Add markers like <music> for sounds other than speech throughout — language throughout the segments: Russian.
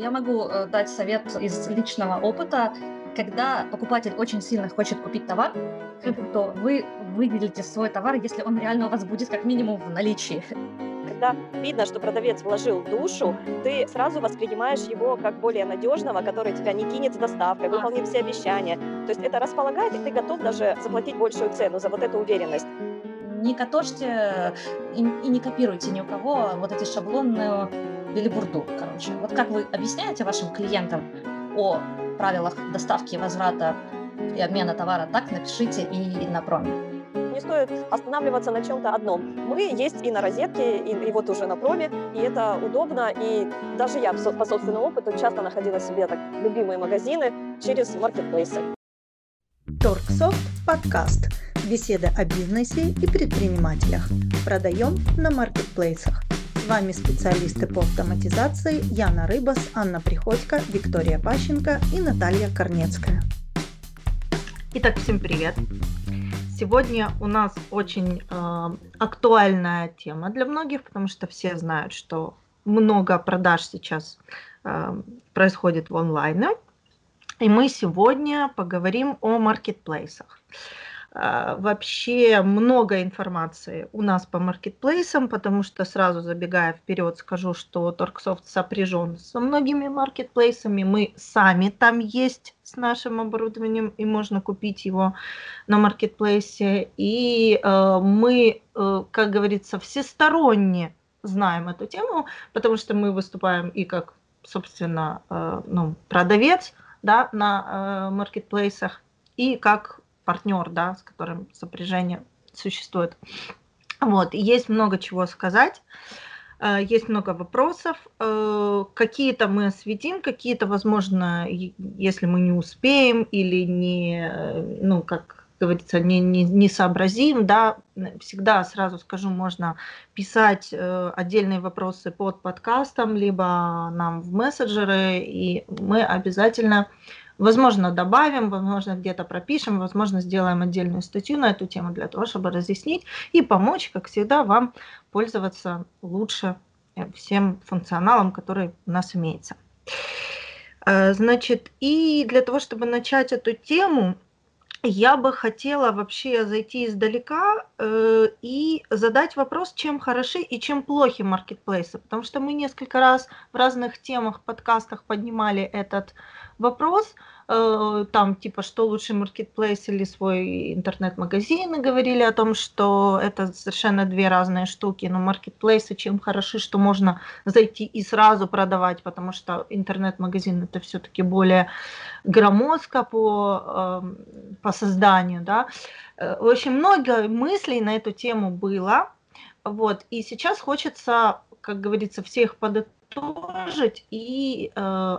Я могу э, дать совет из личного опыта. Когда покупатель очень сильно хочет купить товар, то вы выделите свой товар, если он реально у вас будет как минимум в наличии. Когда видно, что продавец вложил душу, ты сразу воспринимаешь его как более надежного, который тебя не кинет с доставкой, выполнит все обещания. То есть это располагает, и ты готов даже заплатить большую цену за вот эту уверенность не катожьте и, и не копируйте ни у кого вот эти шаблонную билибурду, короче. Вот как вы объясняете вашим клиентам о правилах доставки, возврата и обмена товара, так напишите и на проме. Не стоит останавливаться на чем-то одном. Мы есть и на розетке, и, и вот уже на проме, и это удобно. И даже я по собственному опыту часто находила себе так любимые магазины через маркетплейсы. Торксофт подкаст. Беседы о бизнесе и предпринимателях. Продаем на маркетплейсах. С вами специалисты по автоматизации Яна Рыбас, Анна Приходько, Виктория Пащенко и Наталья Корнецкая. Итак, всем привет! Сегодня у нас очень э, актуальная тема для многих, потому что все знают, что много продаж сейчас э, происходит в онлайне. И мы сегодня поговорим о маркетплейсах. А, вообще много информации у нас по маркетплейсам, потому что сразу забегая вперед скажу, что Торксофт сопряжен со многими маркетплейсами. Мы сами там есть с нашим оборудованием, и можно купить его на маркетплейсе. И э, мы, э, как говорится, всесторонне знаем эту тему, потому что мы выступаем и как, собственно, э, ну, продавец да, на э, маркетплейсах, и как партнер, да, с которым сопряжение существует. Вот, есть много чего сказать, э, есть много вопросов. Э, какие-то мы осветим, какие-то, возможно, если мы не успеем или не, э, ну, как говорится, не, не, не сообразим, да, всегда сразу скажу, можно писать отдельные вопросы под подкастом, либо нам в мессенджеры, и мы обязательно Возможно, добавим, возможно, где-то пропишем, возможно, сделаем отдельную статью на эту тему для того, чтобы разъяснить и помочь, как всегда, вам пользоваться лучше э, всем функционалом, который у нас имеется. Э, значит, и для того, чтобы начать эту тему, я бы хотела вообще зайти издалека э, и задать вопрос, чем хороши и чем плохи маркетплейсы, потому что мы несколько раз в разных темах, подкастах поднимали этот вопрос, э, там типа, что лучше маркетплейс или свой интернет-магазин, и говорили о том, что это совершенно две разные штуки, но маркетплейсы чем хороши, что можно зайти и сразу продавать, потому что интернет-магазин это все-таки более громоздко по, эм, по созданию, да. Э, в общем, много мыслей на эту тему было, вот, и сейчас хочется, как говорится, всех подытожить и э,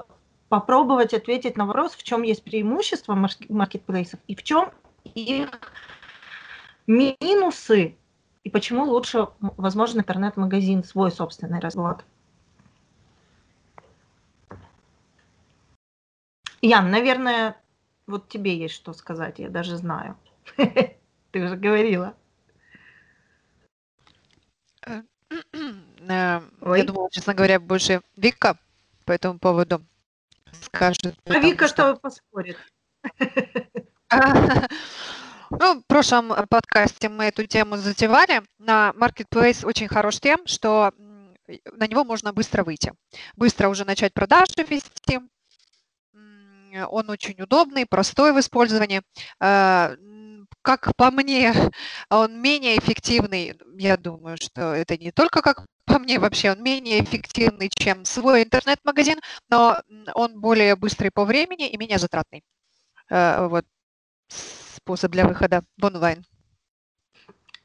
попробовать ответить на вопрос, в чем есть преимущество маркетплейсов и в чем их минусы, и почему лучше, возможно, интернет-магазин свой собственный развод. Ян, наверное, вот тебе есть что сказать, я даже знаю. <laughs> Ты уже говорила. Э, <clears throat> э, я думала, честно говоря, больше Вика по этому поводу скажет. А Вика что поспорит? <laughs> Ну, в прошлом подкасте мы эту тему затевали. На Marketplace очень хорош тем, что на него можно быстро выйти. Быстро уже начать продажи вести. Он очень удобный, простой в использовании. А, как по мне, <laughs> он менее эффективный. Я думаю, что это не только как по мне вообще он менее эффективный, чем свой интернет-магазин, но он более быстрый по времени и менее затратный. Э, вот способ для выхода в онлайн.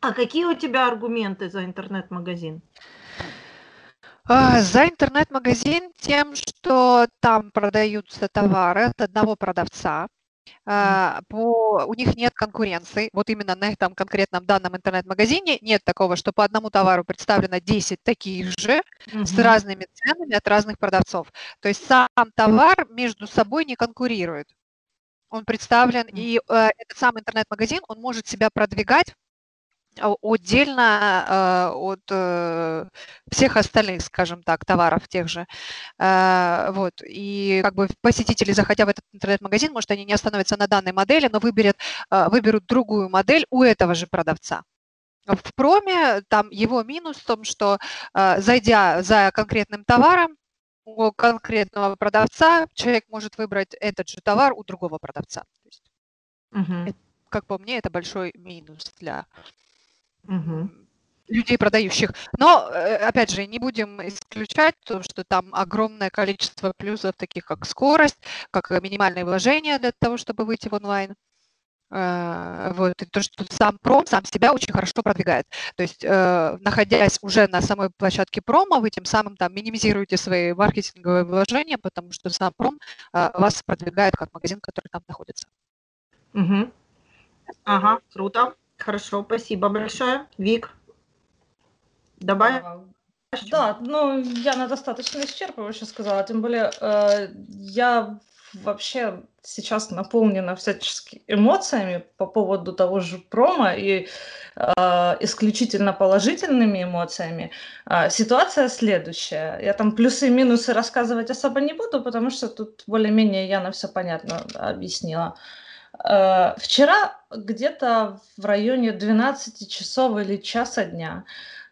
А какие у тебя аргументы за интернет-магазин? А, за интернет-магазин тем, что там продаются товары от одного продавца, а, по, у них нет конкуренции. Вот именно на этом конкретном данном интернет-магазине нет такого, что по одному товару представлено 10 таких же mm-hmm. с разными ценами от разных продавцов. То есть сам товар между собой не конкурирует. Он представлен, и э, этот сам интернет-магазин, он может себя продвигать отдельно от всех остальных, скажем так, товаров тех же. Вот. И как бы посетители, заходя в этот интернет-магазин, может, они не остановятся на данной модели, но выберут, выберут другую модель у этого же продавца. В проме там его минус в том, что зайдя за конкретным товаром, у конкретного продавца человек может выбрать этот же товар у другого продавца. Угу. как по мне, это большой минус для угу. людей, продающих. Но, э, опять же, не будем исключать то, что там огромное количество плюсов, таких как скорость, как минимальные вложения для того, чтобы выйти в онлайн. Э, вот, и то, что сам пром сам себя очень хорошо продвигает. То есть, э, находясь уже на самой площадке промо, вы тем самым там минимизируете свои маркетинговые вложения, потому что сам пром э, вас продвигает как магазин, который там находится. Угу. Ага, круто. Хорошо, спасибо большое. Вик, добавь. Да, ну, я на достаточно исчерпывающе сказала, тем более э, я вообще сейчас наполнена всячески эмоциями по поводу того же промо и э, исключительно положительными эмоциями. Э, ситуация следующая. Я там плюсы и минусы рассказывать особо не буду, потому что тут более-менее я на все понятно объяснила. Э, вчера где-то в районе 12 часов или часа дня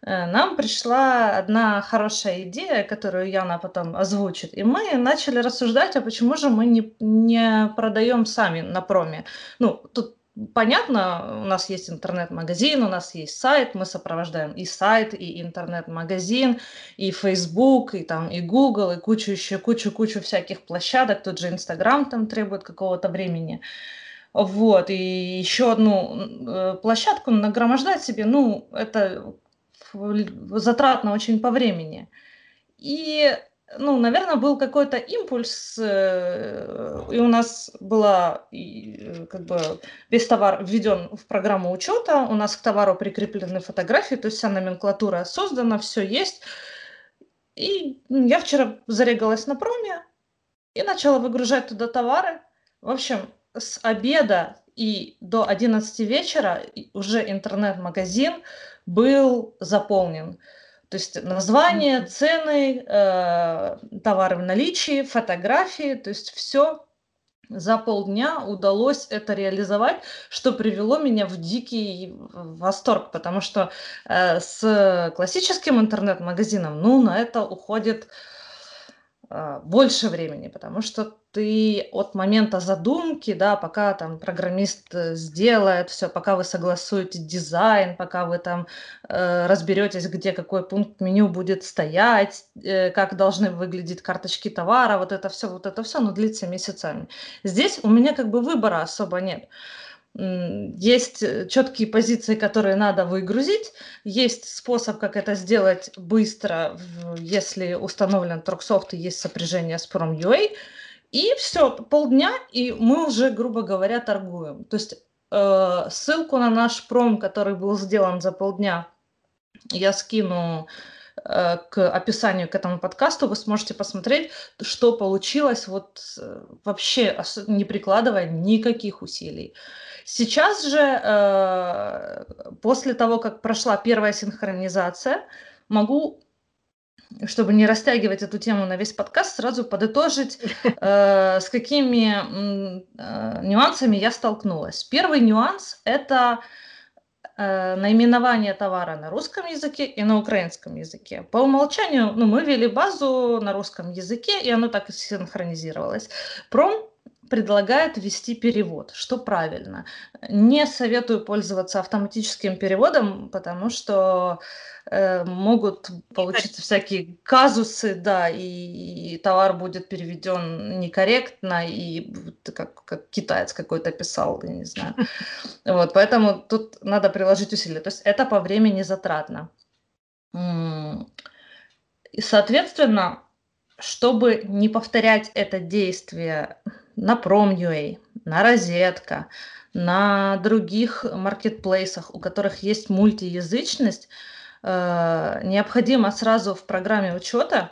Э, нам пришла одна хорошая идея, которую Яна потом озвучит, и мы начали рассуждать, а почему же мы не, не продаем сами на проме. Ну, тут понятно, у нас есть интернет-магазин, у нас есть сайт, мы сопровождаем и сайт, и интернет-магазин, и Facebook, и там и Google, и кучу еще, кучу-кучу всяких площадок, тут же Инстаграм там требует какого-то времени. Вот, и еще одну э, площадку нагромождать себе, ну, это затратно очень по времени. И, ну, наверное, был какой-то импульс, э, и у нас была э, как бы весь товар введен в программу учета, у нас к товару прикреплены фотографии, то есть вся номенклатура создана, все есть. И я вчера зарегалась на проме и начала выгружать туда товары. В общем, с обеда и до 11 вечера уже интернет-магазин был заполнен. То есть название, цены, э, товары в наличии, фотографии, то есть все за полдня удалось это реализовать, что привело меня в дикий восторг, потому что э, с классическим интернет-магазином, ну, на это уходит а, больше времени, потому что ты от момента задумки, да, пока там программист э, сделает все, пока вы согласуете дизайн, пока вы там э, разберетесь, где какой пункт меню будет стоять, э, как должны выглядеть карточки товара, вот это все, вот это все, но длится месяцами. Здесь у меня как бы выбора особо нет. Э, есть э, четкие позиции, которые надо выгрузить, есть способ, как это сделать быстро, если установлен Торксофт и есть сопряжение с Prom.ua, и все, полдня, и мы уже, грубо говоря, торгуем. То есть э, ссылку на наш пром, который был сделан за полдня, я скину э, к описанию к этому подкасту, вы сможете посмотреть, что получилось, вот э, вообще не прикладывая никаких усилий. Сейчас же, э, после того, как прошла первая синхронизация, могу чтобы не растягивать эту тему на весь подкаст, сразу подытожить, э, с какими э, нюансами я столкнулась. Первый нюанс – это наименование товара на русском языке и на украинском языке. По умолчанию ну, мы ввели базу на русском языке, и оно так и синхронизировалось. Пром предлагает ввести перевод, что правильно. Не советую пользоваться автоматическим переводом, потому что э, могут получиться всякие казусы, да, и, и товар будет переведен некорректно, и как, как китаец какой-то писал, я не знаю. Вот, поэтому тут надо приложить усилия. То есть это по времени затратно. И, соответственно, чтобы не повторять это действие на Prom.ua, на Розетка, на других маркетплейсах, у которых есть мультиязычность, э, необходимо сразу в программе учета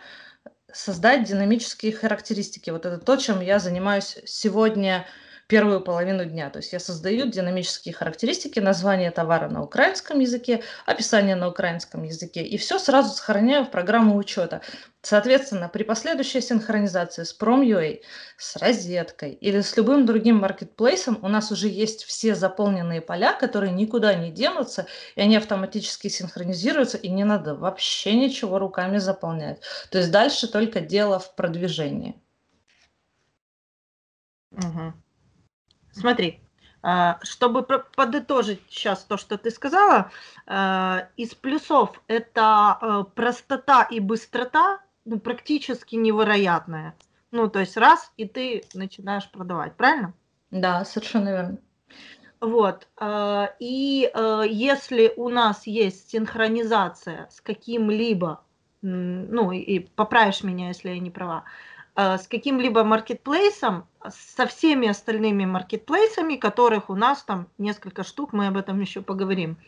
создать динамические характеристики. Вот это то, чем я занимаюсь сегодня первую половину дня. То есть я создаю динамические характеристики, название товара на украинском языке, описание на украинском языке, и все сразу сохраняю в программу учета. Соответственно, при последующей синхронизации с Prom.ua, с розеткой или с любым другим маркетплейсом у нас уже есть все заполненные поля, которые никуда не денутся, и они автоматически синхронизируются, и не надо вообще ничего руками заполнять. То есть дальше только дело в продвижении. Угу. Смотри, а, чтобы подытожить сейчас то, что ты сказала, а, из плюсов это а, простота и быстрота, ну, практически невероятная. Ну, то есть раз, и ты начинаешь продавать, правильно? Да, совершенно верно. Вот. И если у нас есть синхронизация с каким-либо, ну, и поправишь меня, если я не права, Э, с каким-либо маркетплейсом, со всеми остальными маркетплейсами, которых у нас там несколько штук, мы об этом еще поговорим.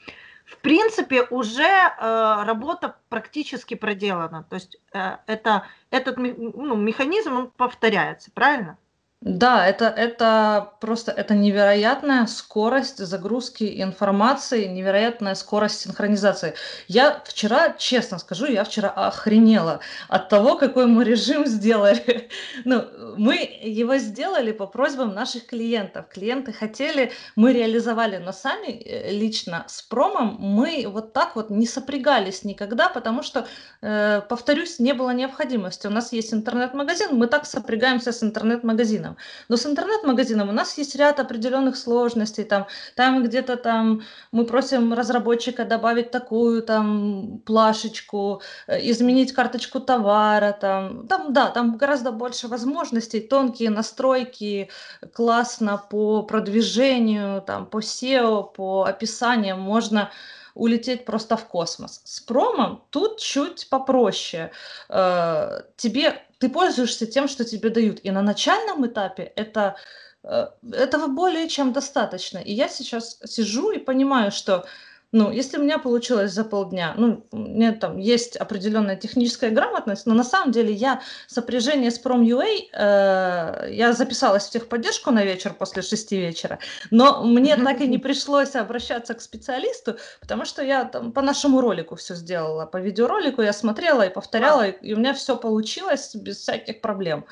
В принципе, уже э, работа практически проделана. То есть э, это, этот ну, механизм он повторяется, правильно? Да, это, это просто это невероятная скорость загрузки информации, невероятная скорость синхронизации. Я вчера, честно скажу, я вчера охренела от того, какой мы режим сделали. <laughs> Ну, мы его сделали по просьбам наших клиентов. Клиенты хотели, мы реализовали, но сами э, лично с промом мы вот так вот не сопрягались никогда, потому что, э, повторюсь, не было необходимости. У нас есть интернет-магазин, мы так сопрягаемся с интернет-магазином. Но с интернет-магазином у нас есть ряд определенных сложностей. Там, там где-то там мы просим разработчика добавить такую там плашечку, э, изменить карточку товара. Там, там, да, там гораздо больше возможностей, тонкие настройки, классно по продвижению, там, по SEO, по описаниям можно улететь просто в космос. С промом тут чуть попроще. Э, тебе ты пользуешься тем, что тебе дают. И на начальном этапе это э, этого более чем достаточно. И я сейчас сижу и понимаю, что ну, если у меня получилось за полдня, ну, у меня там есть определенная техническая грамотность, но на самом деле я сопряжение с Prom.ua, э, я записалась в техподдержку на вечер после шести вечера, но мне так и не пришлось обращаться к специалисту, потому что я там по нашему ролику все сделала, по видеоролику я смотрела и повторяла, и, и у меня все получилось без всяких проблем.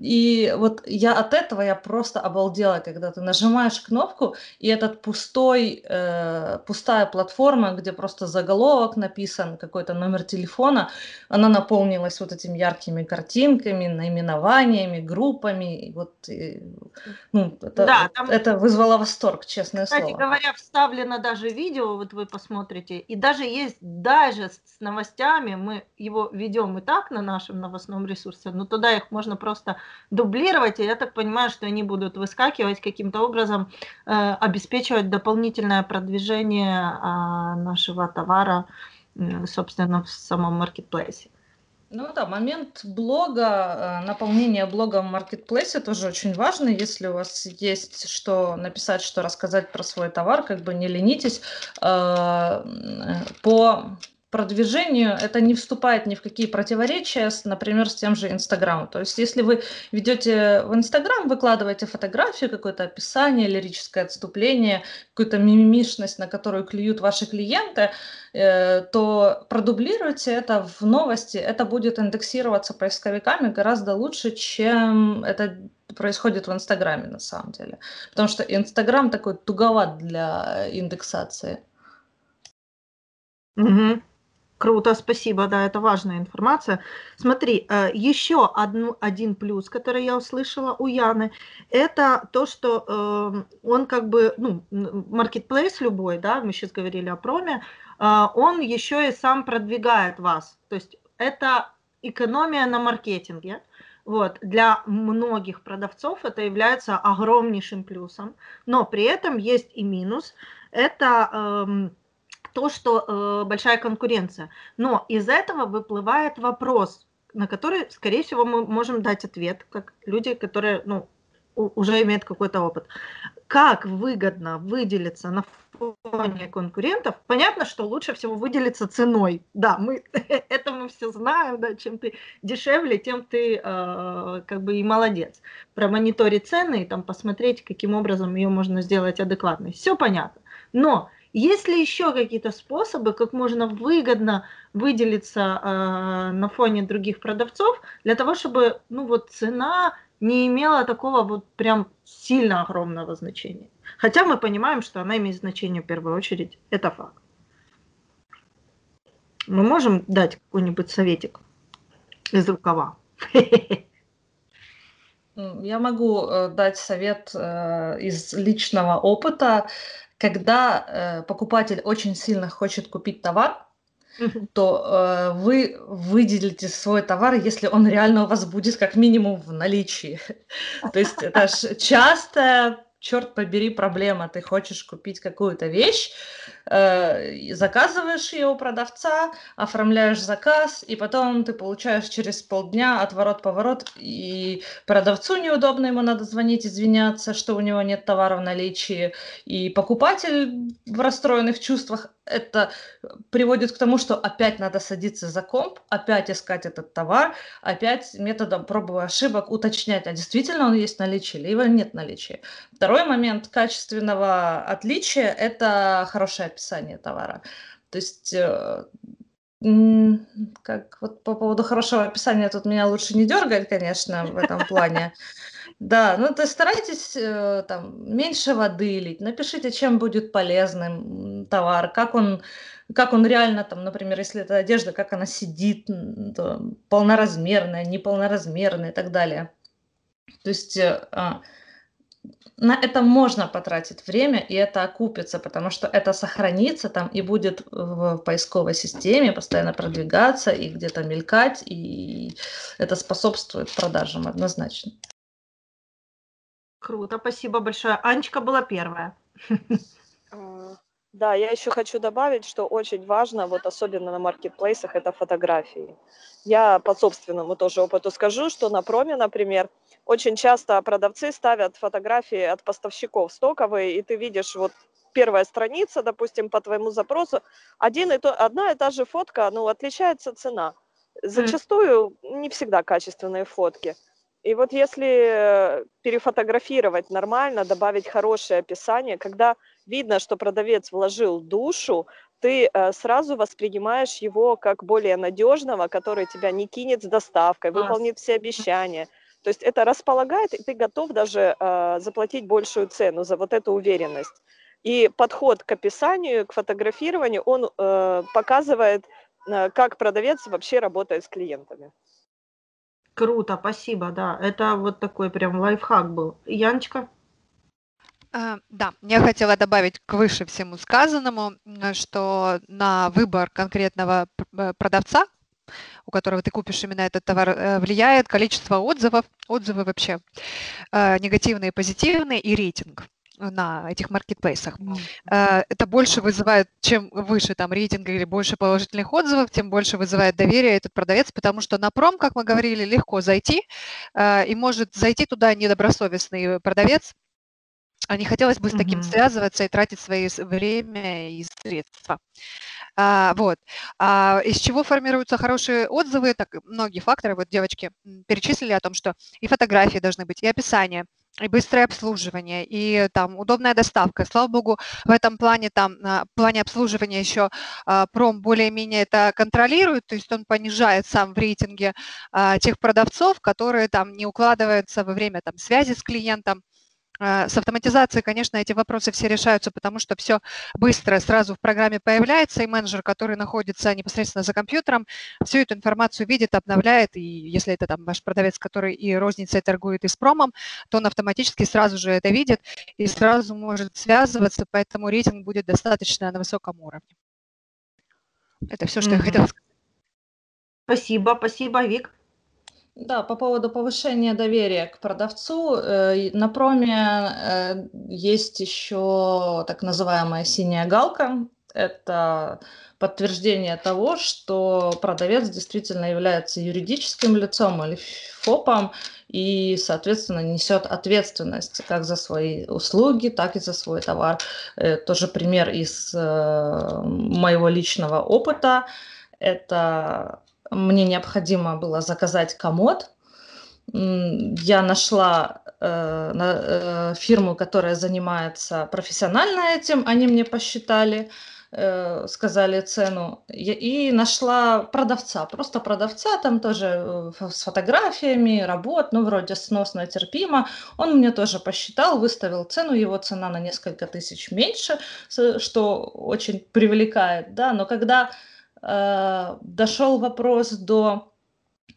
И вот я от этого я просто обалдела, когда ты нажимаешь кнопку, и этот пустой, э, пустая платформа, где просто заголовок написан, какой-то номер телефона, она наполнилась вот этими яркими картинками, наименованиями, группами. И вот, и, ну, это, да, там, это вызвало восторг, честное кстати слово. Кстати говоря, вставлено даже видео, вот вы посмотрите, и даже есть даже с новостями, мы его ведем и так на нашем новостном ресурсе, но туда их можно просто дублировать, и я так понимаю, что они будут выскакивать каким-то образом, э, обеспечивать дополнительное продвижение э, нашего товара, э, собственно, в самом маркетплейсе. Ну да, момент блога, э, наполнения блога в маркетплейсе тоже очень важно. Если у вас есть что написать, что рассказать про свой товар, как бы не ленитесь. Э, по продвижению это не вступает ни в какие противоречия, с, например, с тем же Инстаграмом. То есть, если вы ведете в Инстаграм, выкладываете фотографию, какое-то описание, лирическое отступление, какую-то мимимишность, на которую клюют ваши клиенты, э, то продублируйте это в новости, это будет индексироваться поисковиками гораздо лучше, чем это происходит в Инстаграме на самом деле. Потому что Инстаграм такой туговат для индексации. Угу. Круто, спасибо, да, это важная информация. Смотри, э, еще одну, один плюс, который я услышала у Яны, это то, что э, он как бы, ну, маркетплейс любой, да, мы сейчас говорили о проме, э, он еще и сам продвигает вас. То есть это экономия на маркетинге. Вот. Для многих продавцов это является огромнейшим плюсом, но при этом есть и минус. Это... Э, то, что э, большая конкуренция. Но из этого выплывает вопрос, на который, скорее всего, мы можем дать ответ, как люди, которые ну, уже имеет какой-то опыт. Как выгодно выделиться на фоне конкурентов? Понятно, что лучше всего выделиться ценой. Да, мы <laughs> это мы все знаем, да, чем ты дешевле, тем ты э, как бы и молодец. Промониторить цены и там посмотреть, каким образом ее можно сделать адекватной. Все понятно. Но есть ли еще какие-то способы, как можно выгодно выделиться э, на фоне других продавцов для того, чтобы ну вот цена не имела такого вот прям сильно огромного значения. Хотя мы понимаем, что она имеет значение в первую очередь. Это факт. Мы можем дать какой-нибудь советик из рукава? <laughs> Я могу э, дать совет э, из личного опыта. Когда э, покупатель очень сильно хочет купить товар, то э, вы выделите свой товар, если он реально у вас будет как минимум в наличии. <laughs> То есть это ж частая черт побери, проблема. Ты хочешь купить какую-то вещь, э, заказываешь ее у продавца, оформляешь заказ, и потом ты получаешь через полдня отворот-поворот, и продавцу неудобно, ему надо звонить, извиняться, что у него нет товара в наличии, и покупатель в расстроенных чувствах, это приводит к тому, что опять надо садиться за комп, опять искать этот товар, опять методом проб и ошибок уточнять, а действительно он есть в наличии или его нет в наличии. Второй момент качественного отличия – это хорошее описание товара. То есть э, как вот по поводу хорошего описания тут меня лучше не дергать, конечно, в этом плане. <laughs> Да, ну то старайтесь э, там меньше воды лить, напишите, чем будет полезным товар, как он, как он реально там, например, если это одежда, как она сидит, то полноразмерная, неполноразмерная и так далее. То есть э, а, на это можно потратить время, и это окупится, потому что это сохранится там и будет в поисковой системе постоянно продвигаться и где-то мелькать, и это способствует продажам однозначно. Круто, спасибо большое. Анечка была первая. А, да, я еще хочу добавить, что очень важно, вот особенно на маркетплейсах, это фотографии. Я по собственному тоже опыту скажу, что на проме, например, очень часто продавцы ставят фотографии от поставщиков стоковые, и ты видишь вот первая страница, допустим, по твоему запросу, один и то, одна и та же фотка, ну, отличается цена. Зачастую не всегда качественные фотки. И вот если перефотографировать нормально, добавить хорошее описание, когда видно, что продавец вложил душу, ты э, сразу воспринимаешь его как более надежного, который тебя не кинет с доставкой, выполнит все обещания. То есть это располагает, и ты готов даже э, заплатить большую цену за вот эту уверенность. И подход к описанию, к фотографированию, он э, показывает, э, как продавец вообще работает с клиентами. Круто, спасибо, да. Это вот такой прям лайфхак был. Яночка? А, да, я хотела добавить к выше всему сказанному, что на выбор конкретного э, продавца, у которого ты купишь именно этот товар, э, влияет количество отзывов, отзывы вообще э, негативные, позитивные и рейтинг на этих маркетплейсах. Mm-hmm. Это больше вызывает, чем выше там рейтинг или больше положительных отзывов, тем больше вызывает доверие этот продавец, потому что на пром, как мы говорили, легко зайти, э, и может зайти туда недобросовестный продавец, а не хотелось бы с таким mm-hmm. связываться и тратить свое время и средства. А, вот. А, из чего формируются хорошие отзывы? Так, многие факторы, вот девочки перечислили о том, что и фотографии должны быть, и описание, и быстрое обслуживание, и там удобная доставка. Слава богу, в этом плане, там, в плане обслуживания еще а, пром более-менее это контролирует, то есть он понижает сам в рейтинге а, тех продавцов, которые там не укладываются во время там связи с клиентом, а, с автоматизацией, конечно, эти вопросы все решаются, потому что все быстро сразу в программе появляется, и менеджер, который находится непосредственно за компьютером, всю эту информацию видит, обновляет, и если это там ваш продавец, который и розницей торгует, и с промом, то он автоматически сразу же это видит и сразу может связываться, поэтому рейтинг будет достаточно на высоком уровне. Это все, что mm-hmm. я хотела сказать. Спасибо, спасибо, Вик. Да, по поводу повышения доверия к продавцу. Э, на проме э, есть еще так называемая синяя галка. это подтверждение того, что продавец действительно является юридическим лицом или ФОПом и, соответственно, несет ответственность как за свои услуги, так и за свой товар. Э, тоже пример из моего личного опыта. Это мне необходимо было заказать комод. Я нашла э, э, фирму, которая занимается профессионально этим, они мне посчитали. Э, сказали цену, и нашла продавца, просто продавца, там тоже с фотографиями работ, ну, вроде сносно, терпимо. Он мне тоже посчитал, выставил цену, его цена на несколько тысяч меньше, что очень привлекает, да, но когда э, дошел вопрос до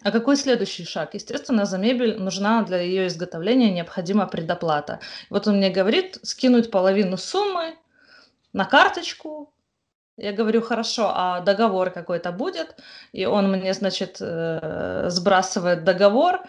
а какой следующий шаг? Естественно, за мебель нужна для ее изготовления необходима предоплата. Вот он мне говорит, скинуть половину суммы на карточку, я говорю, хорошо, а договор какой-то будет? И он мне, значит, э, сбрасывает договор,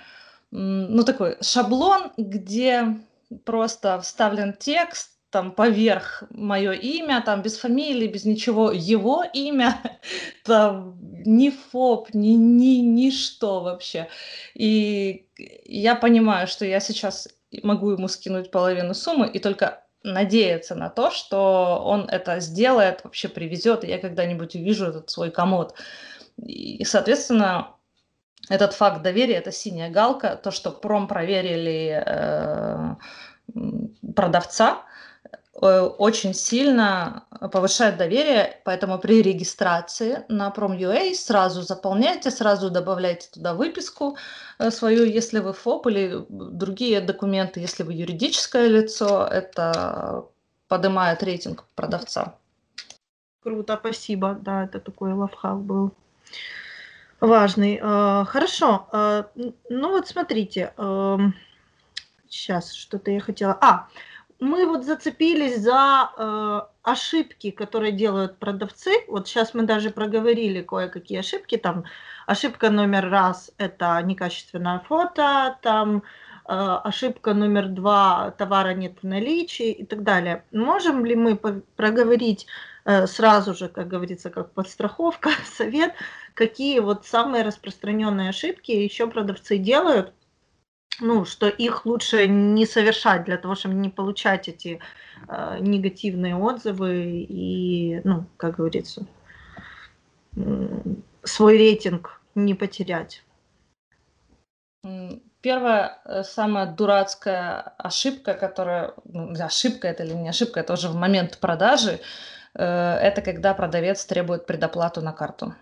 ну, такой шаблон, где просто вставлен текст, там поверх мое имя, там без фамилии, без ничего, его имя, <laughs> там ни ФОП, ни, ни, ни что вообще. И я понимаю, что я сейчас могу ему скинуть половину суммы, и только надеяться на то, что он это сделает, вообще привезет, и я когда-нибудь увижу этот свой комод. И, соответственно, этот факт доверия – это синяя галка, то, что пром проверили э, продавца, очень сильно повышает доверие, поэтому при регистрации на Prom.ua сразу заполняйте, сразу добавляйте туда выписку э, свою, если вы ФОП или другие документы, если вы юридическое лицо, это поднимает рейтинг продавца. Круто, спасибо. Да, это такой лавхак был важный. Э, хорошо. Ну вот смотрите, сейчас эм, что-то я хотела. А, мы вот зацепились за э, ошибки, которые делают продавцы. Вот сейчас мы даже проговорили кое-какие ошибки. Там ошибка номер раз – это некачественное фото, там э, ошибка номер два – товара нет в наличии и так далее. Можем ли мы проговорить э, сразу же, как говорится, как подстраховка, <laughs> совет, какие вот самые распространенные ошибки еще продавцы делают, ну, что их лучше не совершать для того, чтобы не получать эти э, негативные отзывы и, ну, как говорится, свой рейтинг не потерять. Первая, э, самая дурацкая ошибка, которая, ну, ошибка это или не ошибка, это уже в момент продажи, э, это когда продавец требует предоплату на карту.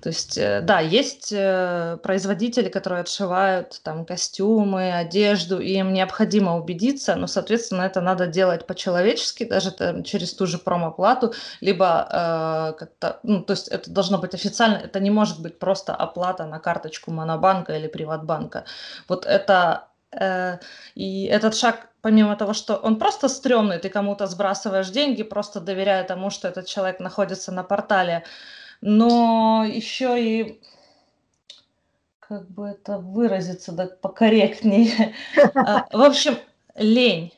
То есть, э, да, есть э, производители, которые отшивают там костюмы, одежду, и им необходимо убедиться, но, соответственно, это надо делать по-человечески, даже там, через ту же промоплату, либо э, как-то, ну, то есть это должно быть официально, это не может быть просто оплата на карточку Монобанка или Приватбанка. Вот это э, и этот шаг, помимо того, что он просто стрёмный, ты кому-то сбрасываешь деньги, просто доверяя тому, что этот человек находится на портале, но еще и как бы это выразиться да, покорректнее. А, в общем, лень.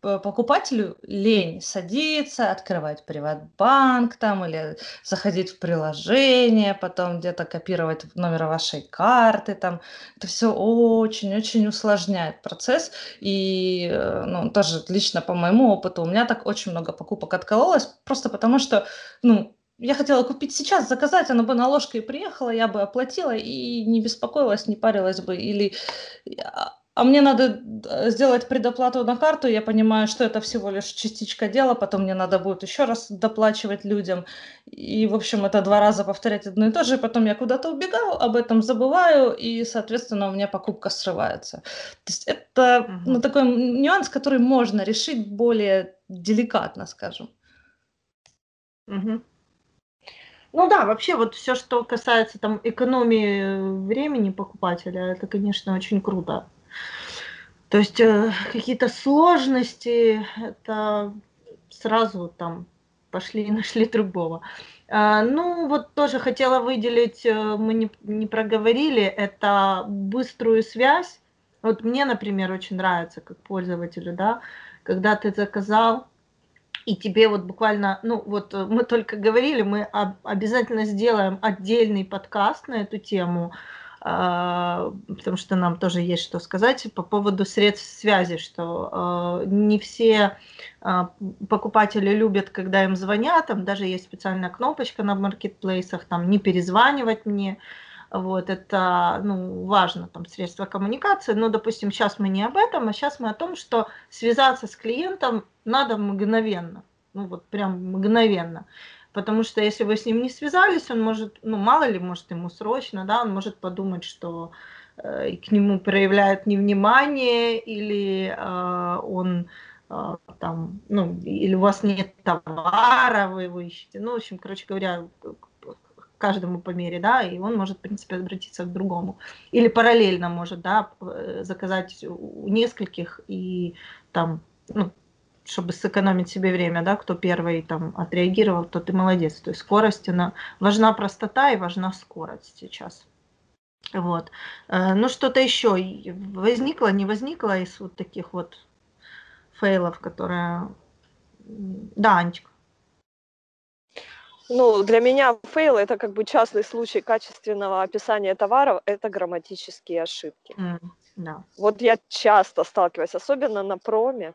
Покупателю лень садиться, открывать приватбанк там или заходить в приложение, потом где-то копировать номер вашей карты там. Это все очень-очень усложняет процесс. И э, ну, тоже лично по моему опыту у меня так очень много покупок откололось, просто потому что ну, я хотела купить сейчас, заказать, она бы на ложке приехала, я бы оплатила и не беспокоилась, не парилась бы. Или... А, а мне надо э, сделать предоплату на карту, я понимаю, что это всего лишь частичка дела, потом мне надо будет еще раз доплачивать людям. И, в общем, это два раза повторять одно и то же, и потом я куда-то убегаю, об этом забываю, и, соответственно, у меня покупка срывается. То есть это угу. ну, такой нюанс, который можно решить более деликатно, скажем. Угу. Ну да, вообще вот все, что касается там экономии времени покупателя, это, конечно, очень круто. То есть э, какие-то сложности, это сразу там пошли и <laughs> нашли другого. А, ну, вот тоже хотела выделить, э, мы не, не проговорили, это быструю связь. Вот мне, например, очень нравится как пользователю, да, когда ты заказал, и тебе вот буквально, ну вот э, мы только говорили, мы обязательно сделаем отдельный подкаст на эту тему, а, потому что нам тоже есть что сказать по поводу средств связи, что а, не все а, покупатели любят, когда им звонят, там даже есть специальная кнопочка на маркетплейсах, там не перезванивать мне, вот, это, ну, важно, там, средства коммуникации, но, допустим, сейчас мы не об этом, а сейчас мы о том, что связаться с клиентом надо мгновенно, ну, вот прям мгновенно. Потому что если вы с ним не связались, он может, ну мало ли, может ему срочно, да, он может подумать, что э, к нему проявляют невнимание или э, он э, там, ну, или у вас нет товара, вы его ищете. Ну, в общем, короче говоря, каждому по мере, да, и он может, в принципе, обратиться к другому. Или параллельно может, да, э, заказать у нескольких и там, ну, чтобы сэкономить себе время, да, кто первый там отреагировал, то ты молодец. То есть скорость, она важна простота и важна скорость сейчас. Вот. Э, ну, что-то еще возникло, не возникло из вот таких вот фейлов, которые... Да, Анечка. Ну, для меня fail это как бы частный случай качественного описания товаров, это грамматические ошибки. Mm, да. Вот я часто сталкиваюсь, особенно на проме.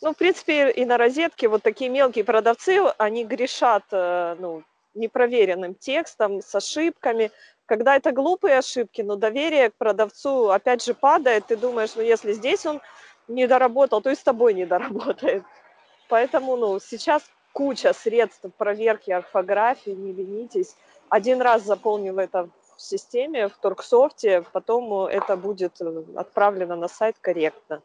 Ну, в принципе, и на розетке вот такие мелкие продавцы, они грешат э, ну, непроверенным текстом, с ошибками. Когда это глупые ошибки, но доверие к продавцу опять же падает, ты думаешь, ну если здесь он не доработал, то и с тобой не доработает. Поэтому ну, сейчас куча средств проверки орфографии, не ленитесь. Один раз заполнил это в системе, в Торксофте, потом это будет э, отправлено на сайт корректно.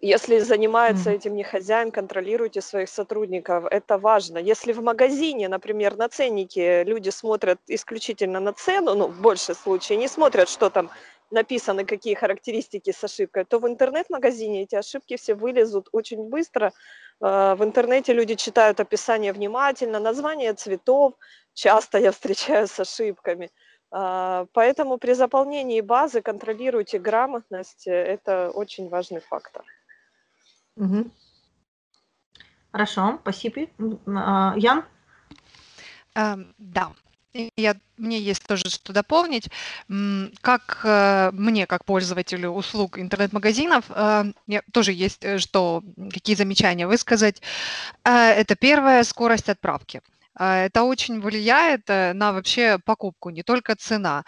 Если занимается этим не хозяин, контролируйте своих сотрудников. Это важно. Если в магазине, например, на ценнике люди смотрят исключительно на цену, ну, в большей случае, не смотрят, что там написаны, какие характеристики с ошибкой, то в интернет-магазине эти ошибки все вылезут очень быстро. А, в интернете люди читают описание внимательно, название цветов. Часто я встречаюсь с ошибками. А, поэтому при заполнении базы контролируйте грамотность. Это очень важный фактор. Угу. Хорошо, спасибо. А, Ян? Эм, да, я, мне есть тоже что дополнить. Как э, мне, как пользователю услуг интернет-магазинов, э, тоже есть э, что, какие замечания высказать. Это первая скорость отправки. Это очень влияет на вообще покупку, не только цена,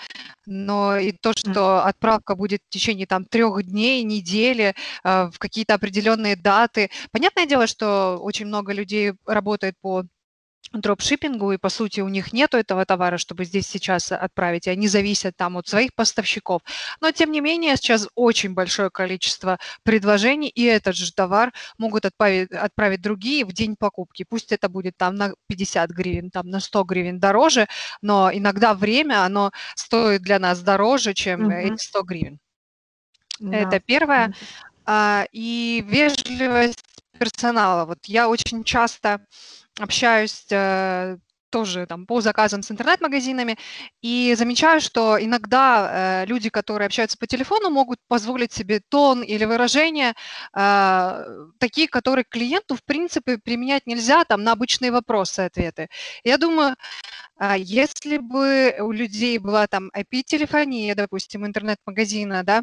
но и то, что отправка будет в течение там трех дней, недели, в какие-то определенные даты. Понятное дело, что очень много людей работает по дропшиппингу, и по сути у них нету этого товара, чтобы здесь сейчас отправить, и они зависят там от своих поставщиков. Но тем не менее сейчас очень большое количество предложений, и этот же товар могут отправить, отправить другие в день покупки. Пусть это будет там на 50 гривен, там на 100 гривен дороже, но иногда время, оно стоит для нас дороже, чем угу. эти 100 гривен. Да. Это первое. А, и вежливость персонала. Вот я очень часто общаюсь э, тоже там по заказам с интернет-магазинами, и замечаю, что иногда э, люди, которые общаются по телефону, могут позволить себе тон или выражение э, такие, которые клиенту, в принципе, применять нельзя там на обычные вопросы ответы. Я думаю, э, если бы у людей была там IP-телефония, допустим, интернет-магазина, да,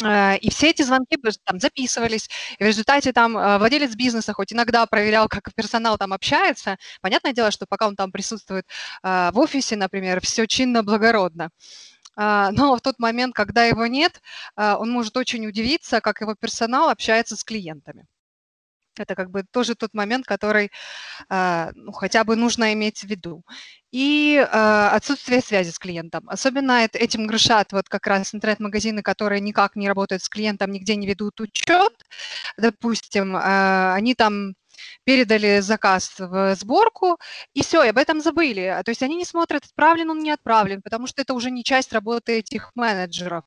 и все эти звонки там записывались. И в результате там э, владелец бизнеса хоть иногда проверял, как персонал там общается. Понятное дело, что пока он там присутствует э, в офисе, например, все чинно, благородно. Но в тот момент, когда его нет, он может очень удивиться, как его персонал общается с клиентами. Это как бы тоже тот момент, который ну, хотя бы нужно иметь в виду и э, отсутствие связи с клиентом. Особенно этим грешат вот как раз интернет-магазины, которые никак не работают с клиентом, нигде не ведут учет. Допустим, э, они там передали заказ в сборку, и все, и об этом забыли. А, то есть они не смотрят, отправлен он, не отправлен, потому что это уже не часть работы этих менеджеров.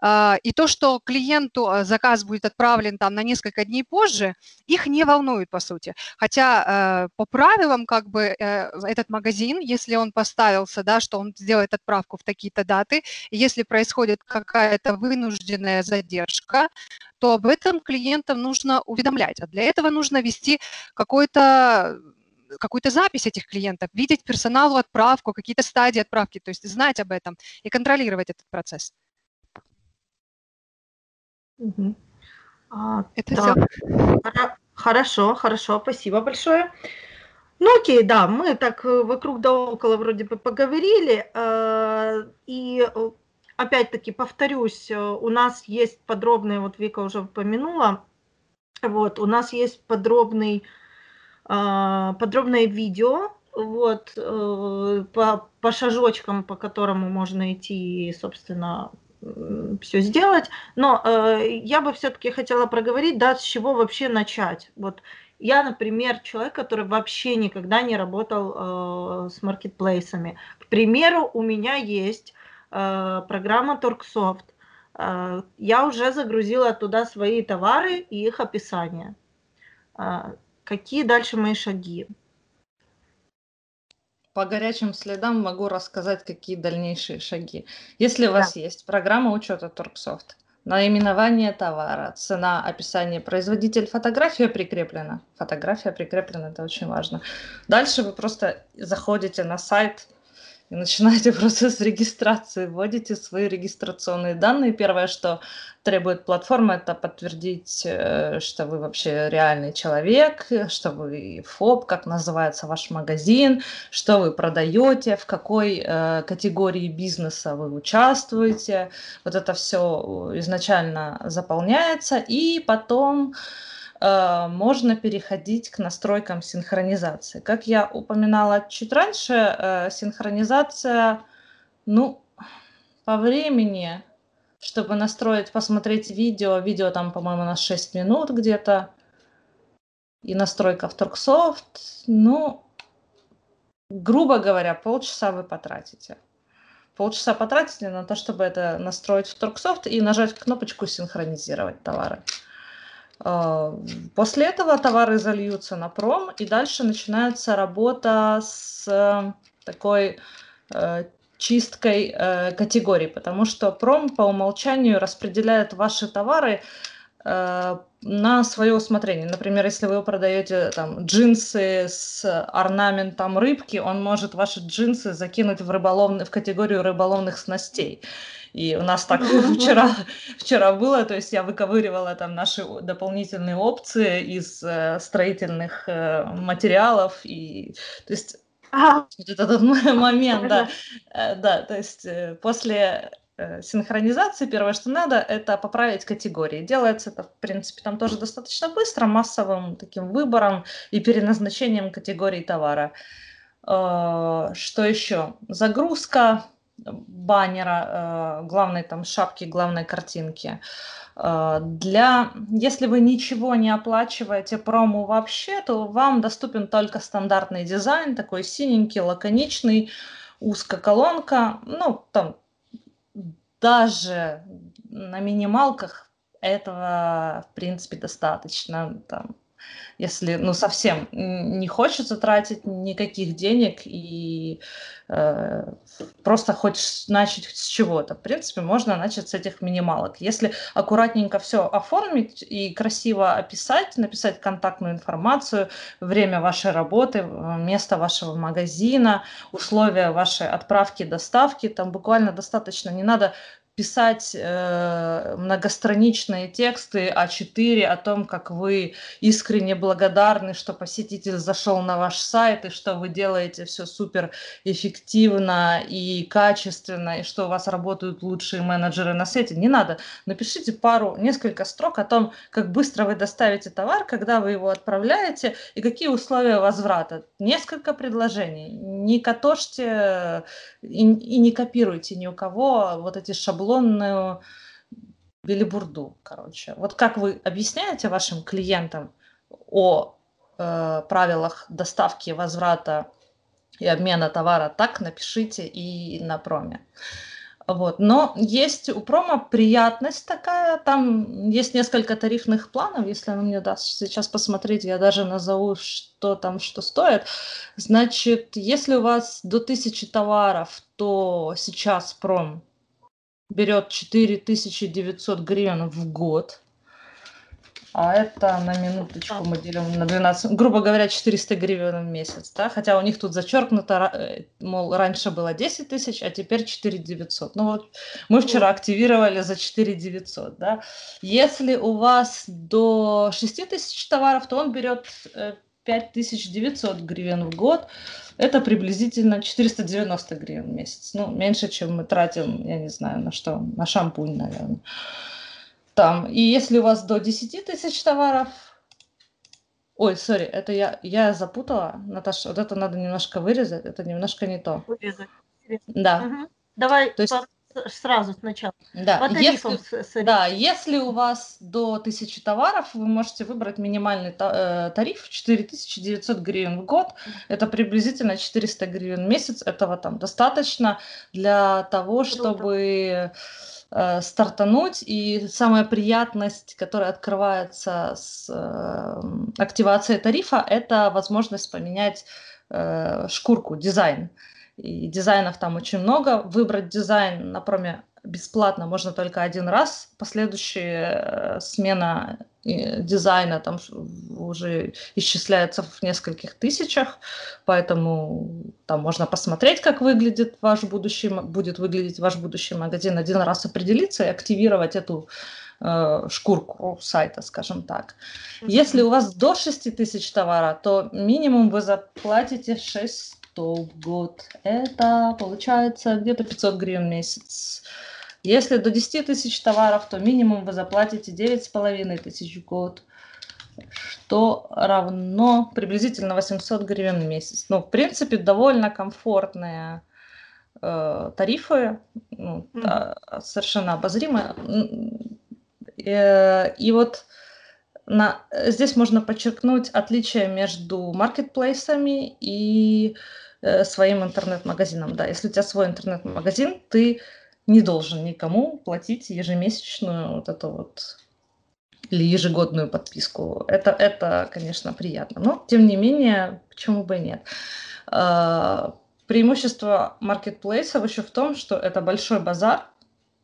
А, и то, что клиенту а, заказ будет отправлен там на несколько дней позже, их не волнует, по сути. Хотя по правилам, как бы, э, этот магазин, если он поставился, да, что он сделает отправку в такие-то даты, если происходит какая-то вынужденная задержка, то об этом клиентам нужно уведомлять. А для этого нужно вести какой-то какую-то запись этих клиентов, видеть персоналу отправку, какие-то стадии отправки, то есть знать об этом и контролировать этот процесс. Угу. А, Это так. все. Хорошо, хорошо, спасибо большое. Ну окей, да, мы так э, вокруг да около вроде бы поговорили. Э, и э, опять-таки повторюсь, у нас есть подробный, вот Вика уже упомянула, вот, у нас есть подробный, подробное видео, вот, по, по шажочкам, по которому можно идти, собственно, все сделать. Но я бы все-таки хотела проговорить, да, с чего вообще начать. Вот я, например, человек, который вообще никогда не работал э, с маркетплейсами. К примеру, у меня есть э, программа Торксофт. Э, я уже загрузила туда свои товары и их описание. Э, какие дальше мои шаги? По горячим следам могу рассказать, какие дальнейшие шаги. Если у вас есть программа учета Торксофт, Наименование товара, цена, описание, производитель, фотография прикреплена. Фотография прикреплена, это очень важно. Дальше вы просто заходите на сайт и начинаете <laughs> процесс регистрации, вводите свои регистрационные данные. Первое, что требует платформа, это подтвердить, э, что вы вообще реальный человек, что вы ФОП, как называется ваш магазин, что вы продаете, в какой э, категории бизнеса вы участвуете. Вот это все изначально заполняется, и потом Э, можно переходить к настройкам синхронизации. Как я упоминала чуть раньше, э, синхронизация, ну, по времени, чтобы настроить, посмотреть видео, видео там, по-моему, на 6 минут где-то, и настройка в Торксофт, ну, грубо говоря, полчаса вы потратите. Полчаса потратите на то, чтобы это настроить в Торксофт и нажать кнопочку «Синхронизировать товары». А, после этого товары зальются на пром, и дальше начинается работа с э, такой э, чисткой э, категорий, потому что пром по умолчанию распределяет ваши товары на свое усмотрение. Например, если вы продаете там джинсы с орнаментом рыбки, он может ваши джинсы закинуть в, рыболовный, в категорию рыболовных снастей. И у нас так <laughs> вчера, вчера было, то есть я выковыривала там наши дополнительные опции из э, строительных э, материалов. И, то есть а, вот этот <laughs> момент, да, э, да, то есть после синхронизации первое, что надо, это поправить категории. Делается это, в принципе, там тоже достаточно быстро, массовым таким выбором и переназначением категорий товара. Что еще? Загрузка баннера, э, главной там шапки, главной картинки. Э, для, если вы ничего не оплачиваете промо вообще, то вам доступен только стандартный дизайн, такой синенький, лаконичный, узкоколонка. Ну, там даже на минималках этого, в принципе, достаточно. Там, если ну совсем не хочется тратить никаких денег и э, просто хочешь начать с чего-то. В принципе, можно начать с этих минималок. Если аккуратненько все оформить и красиво описать, написать контактную информацию, время вашей работы, место вашего магазина, условия вашей отправки, доставки, там буквально достаточно, не надо писать э, многостраничные тексты А4 о том, как вы искренне благодарны, что посетитель зашел на ваш сайт и что вы делаете все супер эффективно и качественно, и что у вас работают лучшие менеджеры на свете. Не надо. Напишите пару, несколько строк о том, как быстро вы доставите товар, когда вы его отправляете и какие условия возврата. Несколько предложений. Не катошьте и, и не копируйте ни у кого вот эти шаблоны шаблонную билибурду, короче. Вот как вы объясняете вашим клиентам о э, правилах доставки, возврата и обмена товара, так напишите и на проме. Вот. Но есть у промо приятность такая, там есть несколько тарифных планов, если она мне даст сейчас посмотреть, я даже назову, что там что стоит. Значит, если у вас до тысячи товаров, то сейчас пром берет 4900 гривен в год. а это на минуточку мы делим на 12, грубо говоря, 400 гривен в месяц, да, хотя у них тут зачеркнуто, э, мол, раньше было 10 тысяч, а теперь 4 900. Ну вот мы вчера активировали за 4 900, да. Если у вас до 6 тысяч товаров, то он берет 5900 э, гривен в год, это приблизительно 490 гривен в месяц. Ну, меньше, чем мы тратим, я не знаю, на что, на шампунь, наверное там. И если у вас до 10 тысяч товаров... Ой, сори, это я, я запутала, Наташа, вот это надо немножко вырезать, это немножко не то. Вырезать. Да. Угу. Давай то есть, сразу сначала. Да, По если, с, да, если у вас до 1000 товаров, вы можете выбрать минимальный э, тариф 4900 гривен в год. Это приблизительно 400 гривен в месяц. Этого там достаточно для того, чтобы э, стартануть. И самая приятность, которая открывается с э, активацией тарифа, это возможность поменять э, шкурку, дизайн. И дизайнов там очень много. Выбрать дизайн на проме бесплатно можно только один раз. Последующая э, смена э, дизайна там уже исчисляется в нескольких тысячах, поэтому там можно посмотреть, как выглядит ваш будущий, будет выглядеть ваш будущий магазин, один раз определиться и активировать эту э, шкурку сайта, скажем так. Если у вас до 6 тысяч товара, то минимум вы заплатите 6 в год. Это получается где-то 500 гривен в месяц. Если до 10 тысяч товаров, то минимум вы заплатите 9,5 тысяч в год, что равно приблизительно 800 гривен в месяц. Ну, в принципе, довольно комфортные э, тарифы, ну, mm-hmm. совершенно обозримые. Э, и вот на, здесь можно подчеркнуть отличие между маркетплейсами и э, своим интернет-магазином. Да, если у тебя свой интернет-магазин, ты не должен никому платить ежемесячную вот эту вот или ежегодную подписку. Это, это, конечно, приятно. Но, тем не менее, почему бы и нет. А, преимущество маркетплейсов еще в том, что это большой базар,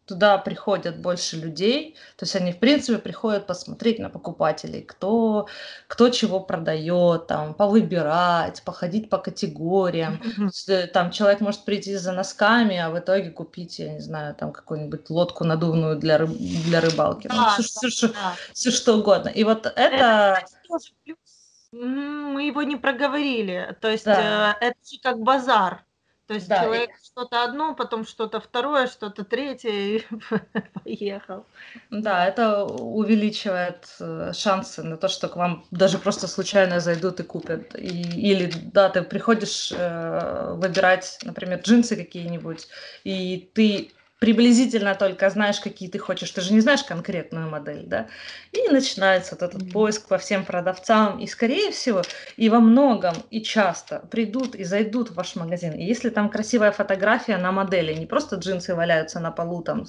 туда приходят больше людей, то есть они, в принципе, приходят посмотреть на покупателей, кто, кто чего продает, там, повыбирать, походить по категориям. Mm-hmm. Там человек может прийти за носками, а в итоге купить, я не знаю, там какую-нибудь лодку надувную для, рыб, для рыбалки. Да, ну, все, да, все, да. все что угодно. И вот это... это мы его не проговорили. То есть да. э, это как базар. То есть да, человек и... что-то одно, потом что-то второе, что-то третье, и <laughs> поехал. Да, это увеличивает э, шансы на то, что к вам даже просто случайно зайдут и купят. И, или, да, ты приходишь э, выбирать, например, джинсы какие-нибудь, и ты приблизительно только знаешь, какие ты хочешь, ты же не знаешь конкретную модель, да, и начинается вот этот поиск по всем продавцам, и скорее всего, и во многом, и часто придут и зайдут в ваш магазин, и если там красивая фотография на модели, не просто джинсы валяются на полу там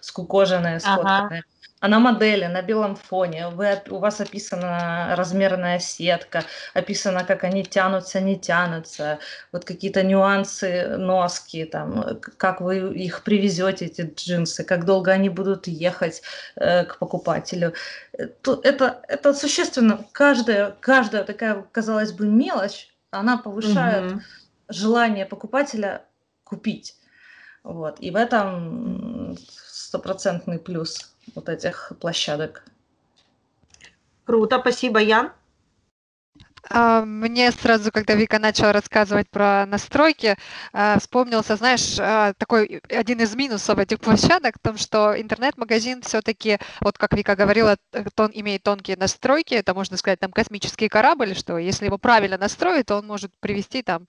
скукоженные, скотканные, ага а на модели, на белом фоне. Вы, у вас описана размерная сетка, описано, как они тянутся, не тянутся, вот какие-то нюансы носки, там, как вы их привезете, эти джинсы, как долго они будут ехать э, к покупателю. Это, это существенно. Каждая, каждая такая, казалось бы, мелочь, она повышает угу. желание покупателя купить. Вот. И в этом стопроцентный плюс вот этих площадок. Круто, спасибо, Ян. А, мне сразу, когда Вика начала рассказывать про настройки, а, вспомнился, знаешь, а, такой один из минусов этих площадок в том, что интернет-магазин все-таки, вот как Вика говорила, он имеет тонкие настройки, это можно сказать там космический корабль, что если его правильно настроить, то он может привести там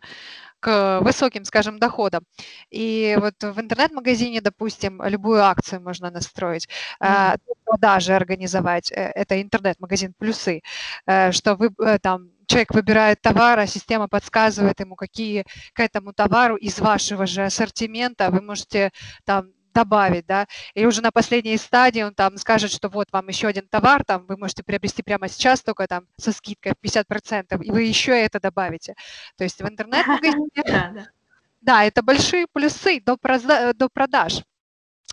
к высоким, скажем, доходам. И вот в интернет-магазине, допустим, любую акцию можно настроить, mm-hmm. продажи организовать, э, это интернет-магазин плюсы, э, что вы э, там человек выбирает товар, а система подсказывает ему, какие к этому товару из вашего же ассортимента вы можете там добавить, да, и уже на последней стадии он там скажет, что вот вам еще один товар, там вы можете приобрести прямо сейчас, только там со скидкой в 50%, и вы еще это добавите. То есть в интернет-магазине, <laughs> да, это большие плюсы до, до продаж.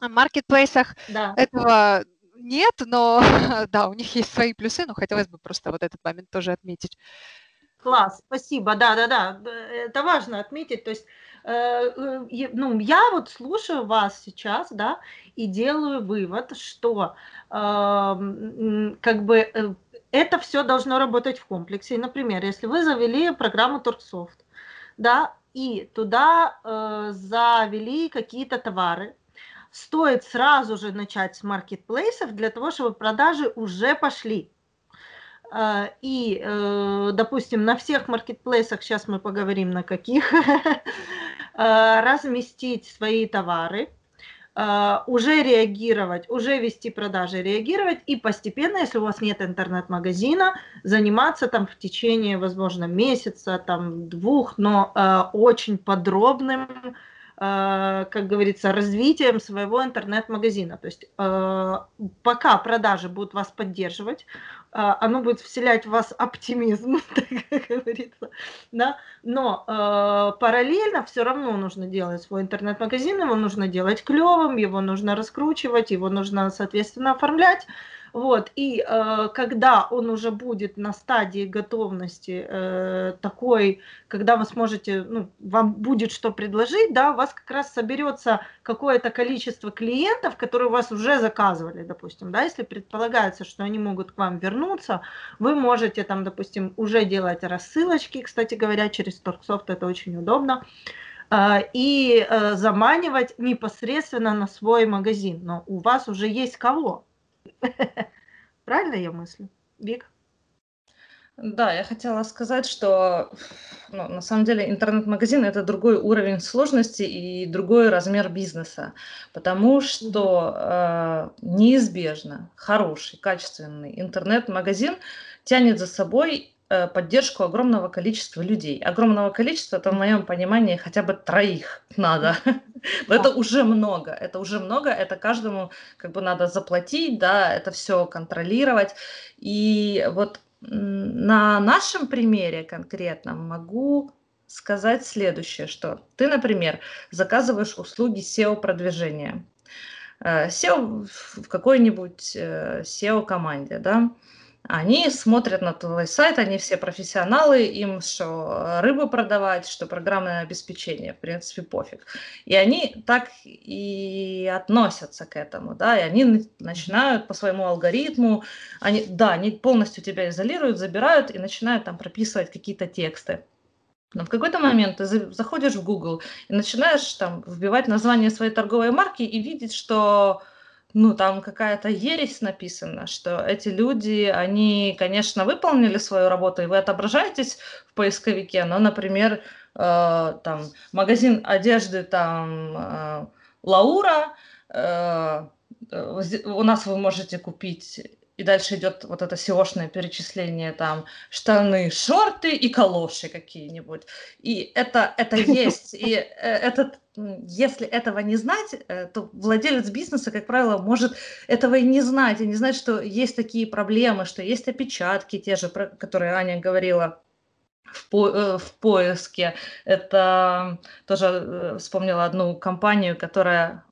В маркетплейсах этого нет, но <laughs> да, у них есть свои плюсы, но хотелось бы просто вот этот момент тоже отметить. Класс, спасибо, да-да-да, это важно отметить, то есть Э, э, ну, я вот слушаю вас сейчас, да, и делаю вывод, что как бы э, это все должно работать в комплексе. например, если вы завели программу Торксофт, да, и туда э, завели какие-то товары, стоит сразу же начать с маркетплейсов для того, чтобы продажи уже пошли. А, и, э, допустим, на всех маркетплейсах, сейчас мы поговорим на каких, <laughs> а, разместить свои товары, а, уже реагировать, уже вести продажи, реагировать и постепенно, если у вас нет интернет-магазина, заниматься там в течение, возможно, месяца, там двух, но очень подробным как говорится, развитием своего интернет-магазина. То есть пока продажи будут вас поддерживать, а, оно будет вселять в вас оптимизм, <laughs> так говорится, да, но э, параллельно все равно нужно делать свой интернет-магазин, его нужно делать клевым, его нужно раскручивать, его нужно, соответственно, оформлять, вот, и э, когда он уже будет на стадии готовности э, такой, когда вы сможете, ну, вам будет что предложить, да, у вас как раз соберется какое-то количество клиентов, которые у вас уже заказывали, допустим, да, если предполагается, что они могут к вам вернуться, вы можете там, допустим, уже делать рассылочки, кстати говоря, через Торксофт это очень удобно, э, и э, заманивать непосредственно на свой магазин, но у вас уже есть кого, <laughs> Правильно я мыслю? Вик? Да, я хотела сказать, что ну, на самом деле интернет-магазин это другой уровень сложности и другой размер бизнеса, потому что э, неизбежно хороший, качественный интернет-магазин тянет за собой поддержку огромного количества людей. Огромного количества, это в моем понимании хотя бы троих надо. <laughs> Это уже много, это уже много, это каждому как бы надо заплатить, да, это все контролировать. И вот на нашем примере конкретно могу сказать следующее, что ты, например, заказываешь услуги SEO-продвижения. Э, SEO в какой-нибудь э, SEO-команде, да, они смотрят на твой сайт, они все профессионалы, им что рыбу продавать, что программное обеспечение, в принципе, пофиг. И они так и относятся к этому, да, и они начинают по своему алгоритму, они, да, они полностью тебя изолируют, забирают и начинают там прописывать какие-то тексты. Но в какой-то момент ты заходишь в Google и начинаешь там вбивать название своей торговой марки и видеть, что ну, там какая-то ересь написана, что эти люди, они, конечно, выполнили свою работу, и вы отображаетесь в поисковике, но, например, э, там, магазин одежды, там, э, Лаура, э, э у нас вы можете купить и дальше идет вот это seo перечисление, там, штаны, шорты и калоши какие-нибудь. И это, это есть. И э, этот, если этого не знать, э, то владелец бизнеса, как правило, может этого и не знать, и не знать, что есть такие проблемы, что есть опечатки те же, про которые Аня говорила, в, по, э, в поиске. Это тоже вспомнила одну компанию, которая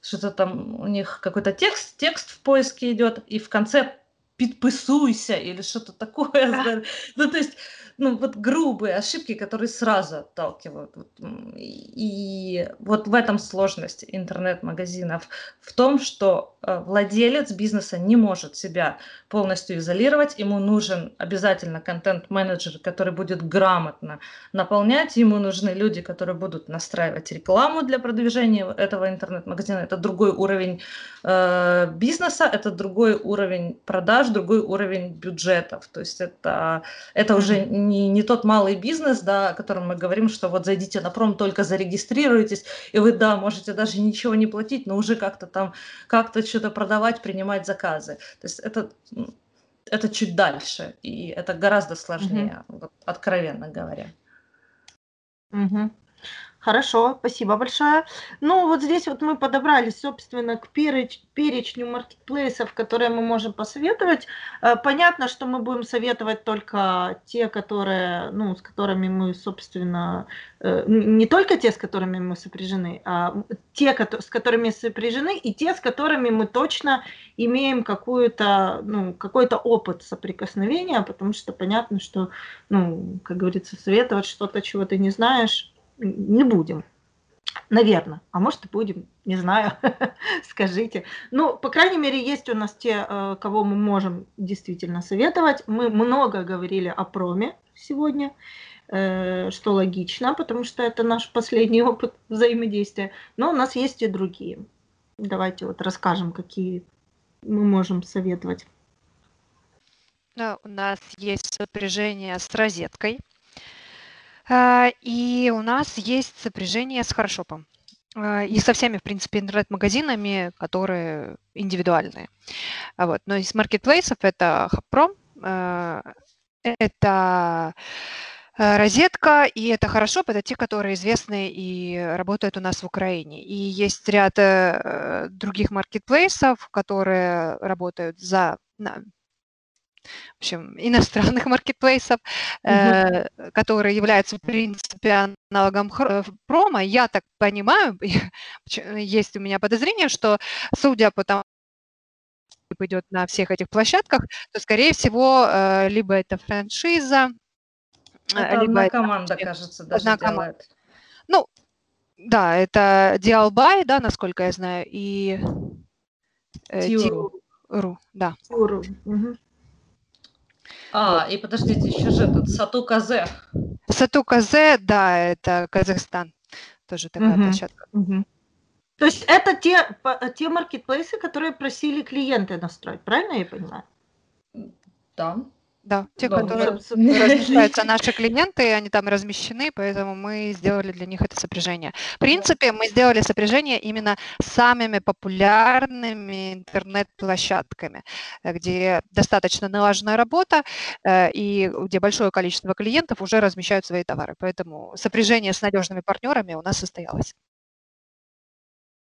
что-то там у них какой-то текст, текст в поиске идет, и в конце подписуйся или что-то такое. Ну, то есть ну, вот грубые ошибки, которые сразу отталкивают. И вот в этом сложность интернет-магазинов, в том, что владелец бизнеса не может себя полностью изолировать, ему нужен обязательно контент-менеджер, который будет грамотно наполнять, ему нужны люди, которые будут настраивать рекламу для продвижения этого интернет-магазина. Это другой уровень э, бизнеса, это другой уровень продаж, другой уровень бюджетов. То есть это, это уже не, не тот малый бизнес, да, о котором мы говорим, что вот зайдите на пром, только зарегистрируйтесь, и вы, да, можете даже ничего не платить, но уже как-то там, как-то что-то продавать, принимать заказы. То есть это, это чуть дальше, и это гораздо сложнее, mm-hmm. вот, откровенно говоря. Угу. Хорошо, спасибо большое. Ну, вот здесь вот мы подобрали, собственно, к переч- перечню маркетплейсов, которые мы можем посоветовать. Э, Понятно, что мы будем советовать только те, которые, ну, с которыми мы, собственно, э, не только те, с которыми мы сопряжены, а те, с которыми сопряжены, и те, с которыми мы точно имеем какую-то, ну, какой-то опыт соприкосновения, потому что понятно, что, ну, как говорится, советовать что-то, чего ты не знаешь, не будем. Наверное. А может и будем, не знаю. <laughs> Скажите. Ну, по крайней мере, есть у нас те, э, кого мы можем действительно советовать. Мы много говорили о проме сегодня, э, что логично, потому что это наш последний опыт взаимодействия. Но у нас есть и другие. Давайте вот расскажем, какие мы можем советовать. У нас есть сопряжение с розеткой. А, И у нас есть сопряжение с Хорошопом. А, И со всеми, в принципе, интернет-магазинами, которые индивидуальные. А Вот. Но из маркетплейсов это Хабпром, это розетка и это Хорошоп, это те, которые известны и работают у нас в Украине. И есть ряд э, других маркетплейсов, которые работают за в общем, иностранных <laughs> маркетплейсов, э, которые являются, в принципе, аналогом э, промо. Я так понимаю, <laughs> есть у меня подозрение, что, судя по тому, идет на всех этих площадках, то, скорее всего, э, либо это франшиза, Это либо одна это команда, вообще кажется, даже одна команда. Ну, да, это Dialbuy, да, насколько я знаю, и Тиуру. Тиуру, да. Юру. Мгм. А, и подождите, еще же этот Сату Казе. Сату Казе, да, это Казахстан. Тоже такая Мгм. площадка. Мгм. То есть это те, по- те маркетплейсы, которые просили клиенты настроить, правильно я понимаю? Да. Да, те, Да, которые собственно, <laughs> размещаются наши клиенты, они там размещены, поэтому мы сделали для них это сопряжение. В принципе, мы сделали сопряжение именно самыми популярными интернет-площадками, э, где достаточно налаженная работа э, и где большое количество клиентов уже размещают свои товары. Поэтому сопряжение с надежными партнерами у нас состоялось.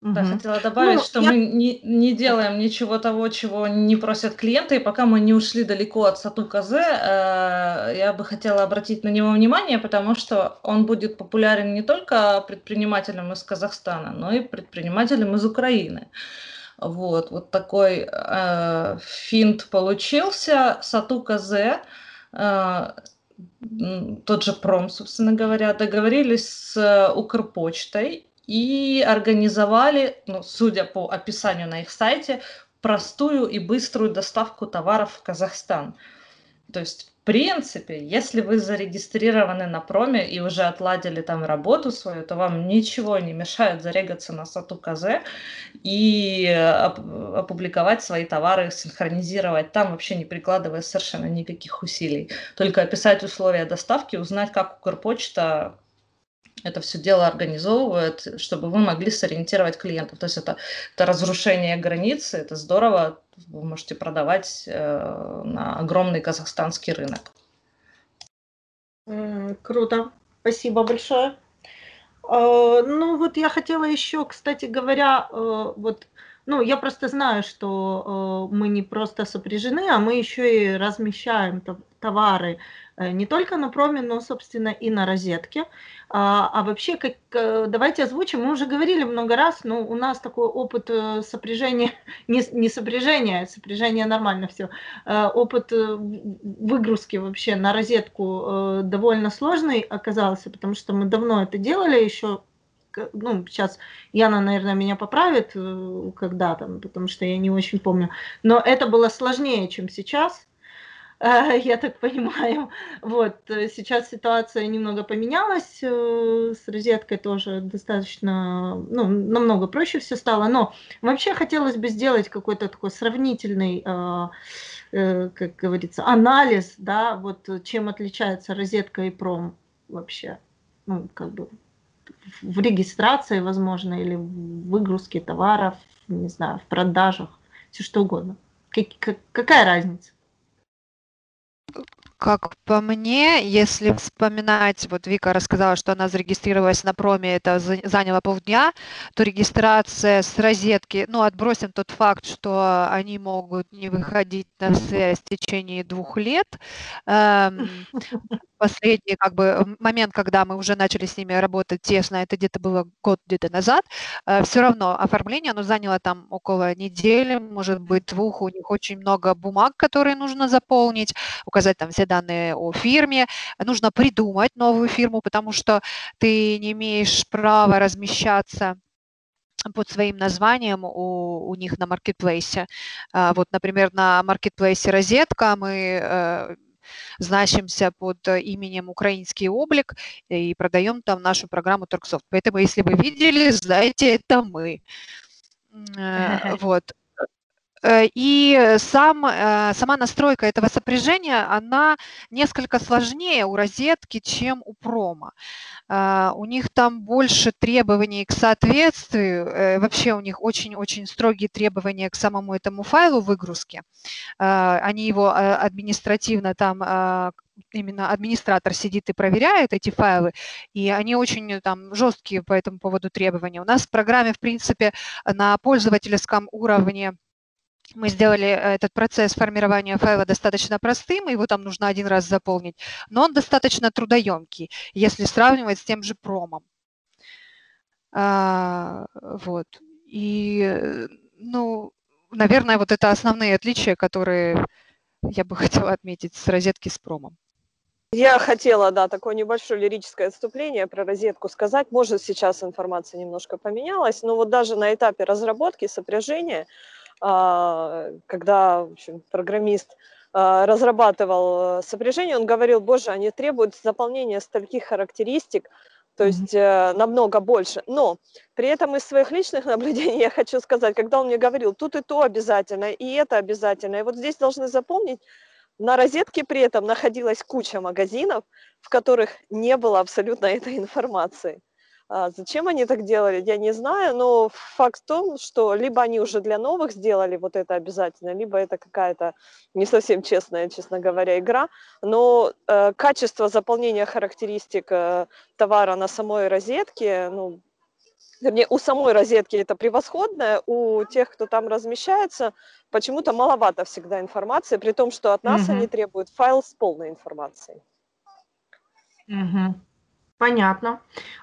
Да, Мгм. хотела добавить, Ну, что я- мы не, не делаем ничего того, чего не просят клиенты, и пока мы не ушли далеко от Сату Казе, э, я бы хотела обратить на него внимание, потому что он будет популярен не только предпринимателям из Казахстана, но и предпринимателям из Украины. Вот, вот такой э, финт получился. Сату Казе, э, м, тот же Пром, собственно говоря, договорились с Укрпочтой и организовали, ну, судя по описанию на их сайте, простую и быструю доставку товаров в Казахстан. То есть, в принципе, если вы зарегистрированы на проме и уже отладили там работу свою, то вам ничего не мешает зарегаться на Сату Казе и оп- опубликовать свои товары, синхронизировать там, вообще не прикладывая совершенно никаких усилий. Только описать условия доставки, узнать, как Укрпочта это все дело организовывает, чтобы вы могли сориентировать клиентов. То есть это, это разрушение границы, это здорово, вы можете продавать э, на огромный казахстанский рынок. Круто, спасибо большое. Э, Ну вот я хотела еще, кстати говоря, э, вот, ну я просто знаю, что э, мы не просто сопряжены, а мы еще и размещаем товары э, не только на проме, но, собственно, и на розетке. А, а вообще, как, э, давайте озвучим, мы уже говорили много раз, но у нас такой опыт э, сопряжения, <laughs> не, не сопряжения, сопряжение нормально все, опыт выгрузки вообще на розетку довольно сложный оказался, потому что мы давно это делали еще, ну, сейчас Яна, наверное, меня поправит, когда там, потому что я не очень помню, но это было сложнее, чем сейчас, я так понимаю. <laughs> Вот, э, сейчас ситуация немного поменялась, э, с розеткой тоже достаточно, ну, намного проще все стало, но вообще хотелось бы сделать какой-то такой сравнительный, э, э, как говорится, анализ, да, вот э, чем отличается розетка и пром вообще, ну, как бы в регистрации, возможно, или в выгрузке товаров, не знаю, в продажах, все что угодно. Как- как- какая разница? Как по мне, если вспоминать, вот Вика рассказала, что она зарегистрировалась на проме, это заняло полдня, то регистрация с розетки, ну, отбросим тот факт, что они могут не выходить на связь в течение двух лет. Эм, последний как бы момент, когда мы уже начали с ними работать тесно, это где-то было год где-то назад, э, все равно оформление, оно заняло там около недели, может быть, двух, у них очень много бумаг, которые нужно заполнить, указать там все данные о фирме, нужно придумать новую фирму, потому что ты не имеешь права размещаться под своим названием у, у них на маркетплейсе. А, вот, например, на маркетплейсе «Розетка» мы э, значимся под именем «Украинский облик» и продаем там нашу программу Торксофт. Поэтому, если вы видели, знаете, это мы. Э, <laughs> вот. Э, и сам, э, сама настройка этого сопряжения, она несколько сложнее у розетки, чем у промо. А, у них там больше требований к соответствию, э, вообще у них очень-очень строгие требования к самому этому файлу выгрузки. Они его административно там именно администратор сидит и проверяет эти файлы, и они очень там жесткие по этому поводу требования. У нас в программе, в принципе, на пользовательском уровне мы сделали э, этот процесс формирования файла достаточно простым, его там нужно один раз заполнить, но он достаточно трудоемкий, если сравнивать с тем же промом. А, вот. И, ну, наверное, вот это основные отличия, которые я бы <laughs> хотела отметить с розетки с промом. Я хотела, да, такое небольшое лирическое отступление про розетку сказать. Может, сейчас информация немножко поменялась, но вот даже на этапе разработки, сопряжения, когда в общем, программист а, разрабатывал сопряжение, он говорил, боже, они требуют заполнения стольких характеристик, то есть mm-hmm. намного больше. Но при этом из своих личных <laughs> наблюдений я хочу сказать, когда он мне говорил, тут и то обязательно, и это обязательно, и вот здесь должны запомнить, на розетке при этом находилась куча магазинов, в которых не было абсолютно этой информации. А зачем они так делали, я не знаю, но факт в том, что либо они уже для новых сделали вот это обязательно, либо это какая-то не совсем честная, честно говоря, игра. Но э, качество заполнения характеристик э, товара на самой розетке, ну, вернее, у самой розетки это превосходное, у тех, кто там размещается, почему-то маловато всегда информации, при том, что от нас mm-hmm. они требуют файл с полной информацией. Mm-hmm. Понятно.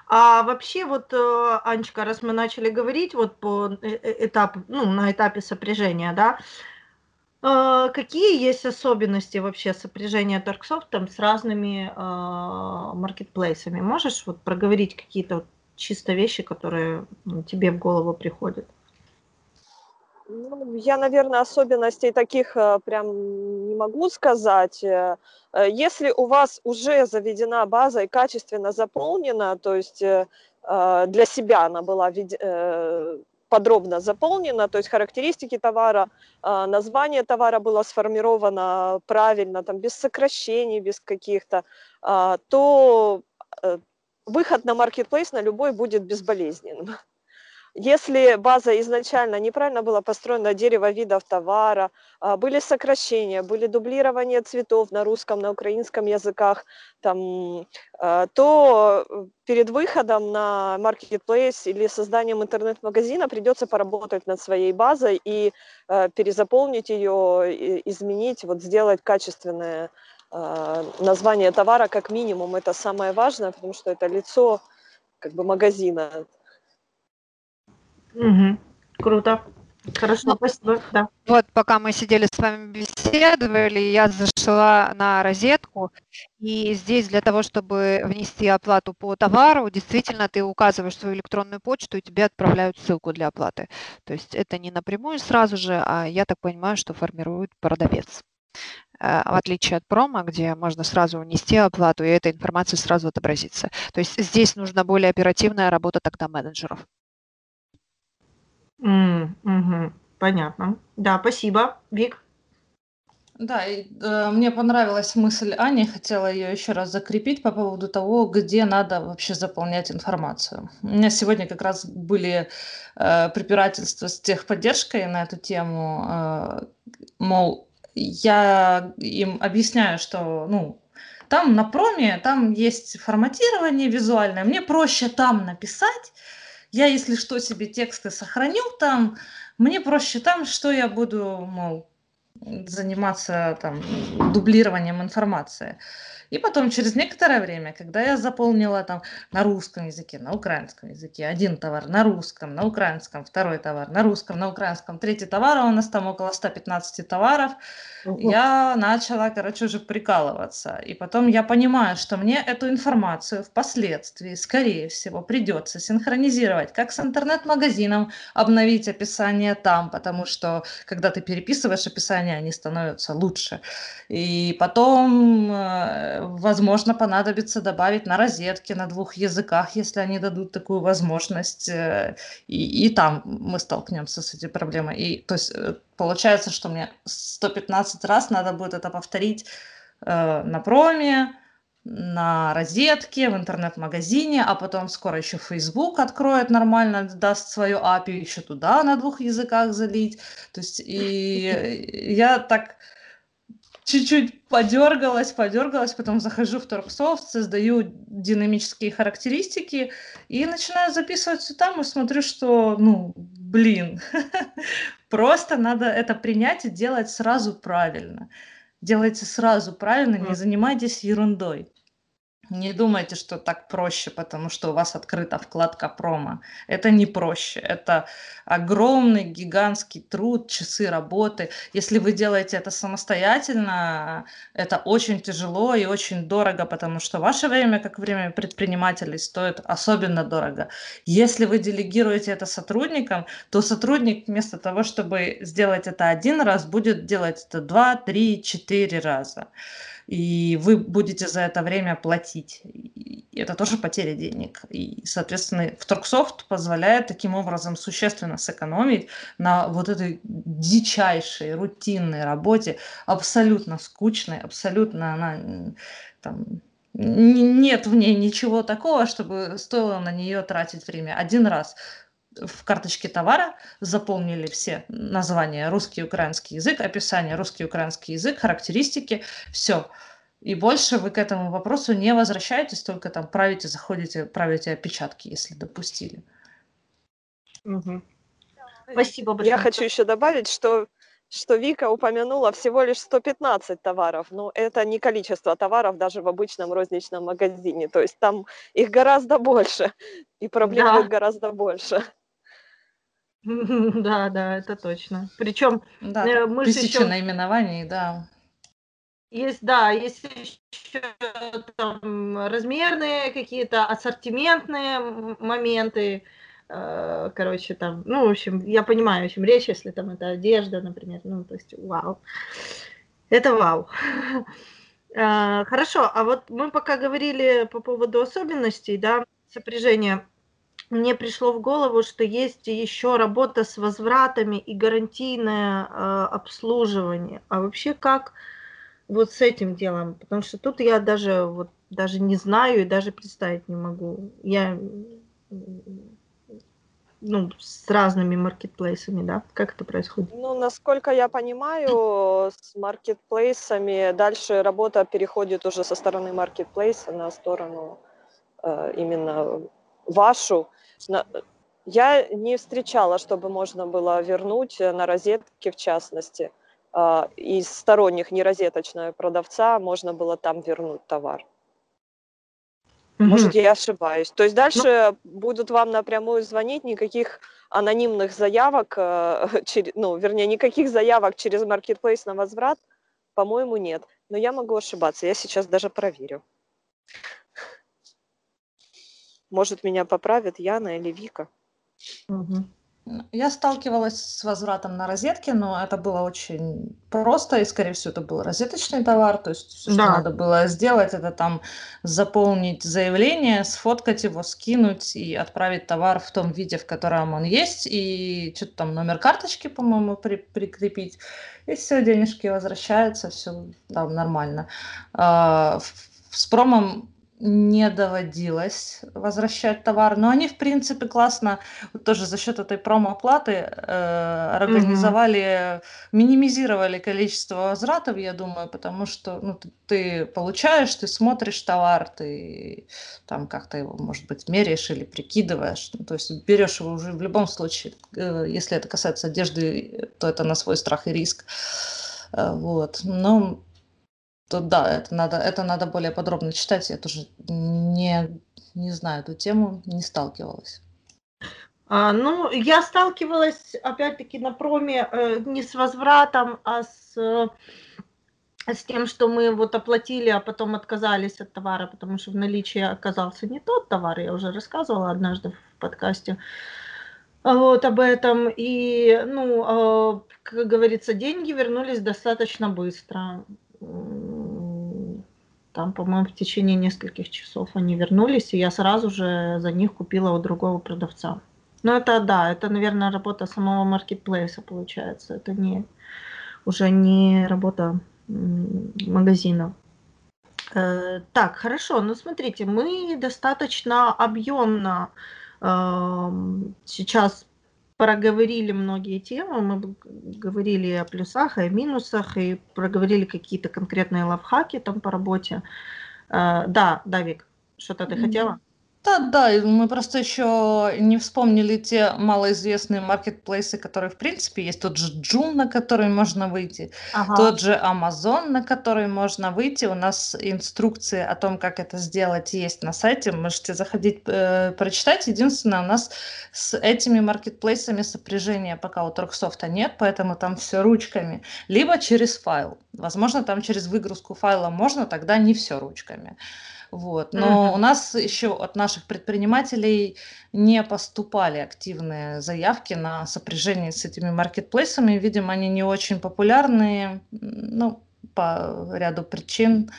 А вообще вот, э, Анечка, раз мы начали говорить вот по э, э, этапу, ну, на этапе сопряжения, да, какие есть особенности вообще сопряжения Торксофт там с разными маркетплейсами? Можешь вот проговорить какие-то чисто вещи, которые ну, тебе в голову приходят? Ну, я, наверное, особенностей таких э, прям не могу сказать. Э, э, если у вас уже заведена база и качественно заполнена, то есть для себя она была подробно заполнена, то есть характеристики товара, название товара было сформировано правильно, там, без сокращений, без каких-то, то выход на маркетплейс на любой будет безболезненным. Если база изначально неправильно была построена, дерево видов товара, а, были сокращения, были дублирования цветов на русском, на украинском языках, там, а, то перед выходом на marketplace или созданием интернет-магазина придется поработать над своей базой и а, перезаполнить ее, изменить, вот сделать качественное название товара как минимум. Это самое важное, потому что это лицо как бы магазина. Угу. Круто. Хорошо, ну, спасибо. Да. Вот пока мы сидели с вами беседовали, я зашла на розетку, и здесь для того, чтобы внести оплату по товару, действительно ты указываешь свою электронную почту, и тебе отправляют ссылку для оплаты. То есть это не напрямую сразу же, а я так понимаю, что формирует продавец. Э, в отличие от промо, где можно сразу внести оплату, и эта информация сразу отобразится. То есть здесь нужна более оперативная работа тогда менеджеров. М, мгм. Понятно. Да, спасибо. Вик? Да, и, э, мне понравилась мысль Ани, хотела ее еще раз закрепить по поводу того, где надо вообще заполнять информацию. У меня сегодня как раз были э, препирательства с техподдержкой на эту тему, э, мол, я им объясняю, что, ну, там на проме, там есть форматирование визуальное, мне проще там написать, я, если что, себе тексты сохраню там, мне проще там, что я буду, мол, заниматься там дублированием информации. И потом, через некоторое время, когда я заполнила там на русском языке, на украинском языке, один товар на русском, на украинском, второй товар на русском, на украинском, третий товар, а у нас там около 115 товаров, Ого. я начала, короче, уже прикалываться. И потом я понимаю, что мне эту информацию впоследствии, скорее всего, придется синхронизировать, как с интернет-магазином, обновить описание там, потому что, когда ты переписываешь описание, они становятся лучше. И потом э, возможно, понадобится добавить на розетке на двух языках, если они дадут такую возможность. Э, и, и там мы столкнемся с этой проблемой. И, то есть э, получается, что мне 115 раз надо будет это повторить э, на проме, на розетке, в интернет-магазине, а потом скоро еще Facebook откроет нормально, даст свою API, еще туда на двух языках залить. То есть и <laughs> я так чуть-чуть подергалась, подергалась, потом захожу в Торксофт, создаю динамические характеристики и начинаю записывать все там и смотрю, что, ну, блин, <laughs> просто надо это принять и делать сразу правильно. Делайте сразу правильно, не занимайтесь ерундой. Не думайте, что так проще, потому что у вас открыта вкладка промо. Это не проще. Это огромный, гигантский труд, часы работы. Если вы делаете это самостоятельно, это очень тяжело и очень дорого, потому что ваше время, как время предпринимателей, стоит особенно дорого. Если вы делегируете это сотрудникам, то сотрудник вместо того, чтобы сделать это один раз, будет делать это два, три, четыре раза и вы будете за это время платить. И это тоже потеря денег. И, соответственно, Вторгсофт позволяет таким образом существенно сэкономить на вот этой дичайшей рутинной работе, абсолютно скучной, абсолютно она там, нет в ней ничего такого, чтобы стоило на нее тратить время. Один раз в карточке товара заполнили все названия русский, украинский язык, описание русский, украинский язык, характеристики, все. И больше вы к этому вопросу не возвращаетесь, только там правите, заходите, правите опечатки, если допустили. Угу. Спасибо большое. Я хочу еще добавить, что что Вика упомянула всего лишь 115 товаров. Но это не количество товаров даже в обычном розничном магазине. То есть там их гораздо больше, и проблем да. гораздо больше. <laughs> Да, да, это точно. Причем да, э, мы тысяча еще... наименований, да. Есть, да, есть еще там размерные какие-то ассортиментные моменты, э, короче, там, ну, в общем, я понимаю, о чем речь, если там это одежда, например, ну, то есть, вау, это вау. Э, <laughs> хорошо, а вот мы пока говорили по поводу особенностей, да, сопряжения мне пришло в голову, что есть еще работа с возвратами и гарантийное э, обслуживание. А вообще как вот с этим делом? Потому что тут я даже вот даже не знаю и даже представить не могу. Я ну, с разными маркетплейсами, да? Как это происходит? Ну, насколько я понимаю, с маркетплейсами дальше работа переходит уже со стороны маркетплейса на сторону э, именно вашу. Я не встречала, чтобы можно было вернуть э, на розетке, в частности, а, из сторонних нерозеточного продавца можно было там вернуть товар. Может, я ошибаюсь. То есть дальше ну, будут вам напрямую звонить, никаких анонимных заявок, э, <laughs> ну, вернее, никаких заявок через маркетплейс на возврат, по-моему, нет. Но я могу ошибаться, я сейчас даже проверю. Может, меня поправят Яна или Вика. Угу. Я сталкивалась с возвратом на розетке, но это было очень просто, и, скорее всего, это был розеточный товар, то есть все, да. что надо было сделать, это там заполнить заявление, сфоткать его, скинуть и отправить товар в том виде, в котором он есть, и что-то там номер карточки, по-моему, при прикрепить, и все, денежки возвращаются, все там нормально. А, с промом не доводилось возвращать товар, но они, в принципе, классно вот тоже за счет этой промо-оплаты э, организовали, минимизировали количество возвратов, я думаю, потому что ну, ты, ты получаешь, ты смотришь товар, ты там как-то его, может быть, меряешь или прикидываешь, ну, то есть берешь его уже в любом случае, э, если это касается одежды, то это на свой страх и риск. Э, Вот. Но Тут да, это надо, это надо более подробно читать. Я тоже не, не знаю эту тему, не сталкивалась. А, ну, я сталкивалась, опять-таки, на проме э, не с возвратом, а с, э, с тем, что мы вот оплатили, а потом отказались от товара, потому что в наличии оказался не тот товар. Я уже рассказывала однажды в подкасте вот об этом. И, ну, э, как говорится, деньги вернулись достаточно быстро. Там, по-моему, в течение нескольких часов они вернулись, и я сразу же за них купила у другого продавца. Ну, это да, это, наверное, работа самого маркетплейса получается. Это не уже не работа магазина. Э, Так, хорошо. Ну, смотрите, мы достаточно объемно ам, сейчас проговорили многие темы. Мы говорили о плюсах, и о минусах, и проговорили какие-то конкретные лайфхаки там по работе. Э, Да, Давик, что-то ты Мгм. хотела? Да, да, и мы просто еще не вспомнили те малоизвестные маркетплейсы, которые в принципе есть. Тот же Joom, на который можно выйти, Ага. тот же Amazon, на который можно выйти. У нас инструкции о том, как это сделать, есть на сайте. Можете заходить, э, прочитать. Единственное, у нас с этими маркетплейсами сопряжения пока у Торксофта нет, поэтому там все ручками. Либо через файл. Возможно, там через выгрузку файла можно, тогда не все ручками. Вот. Но Мгм. у нас еще от наших предпринимателей не поступали активные заявки на сопряжение с этими маркетплейсами. Видимо, они не очень популярные, м, ну, по ряду причин э,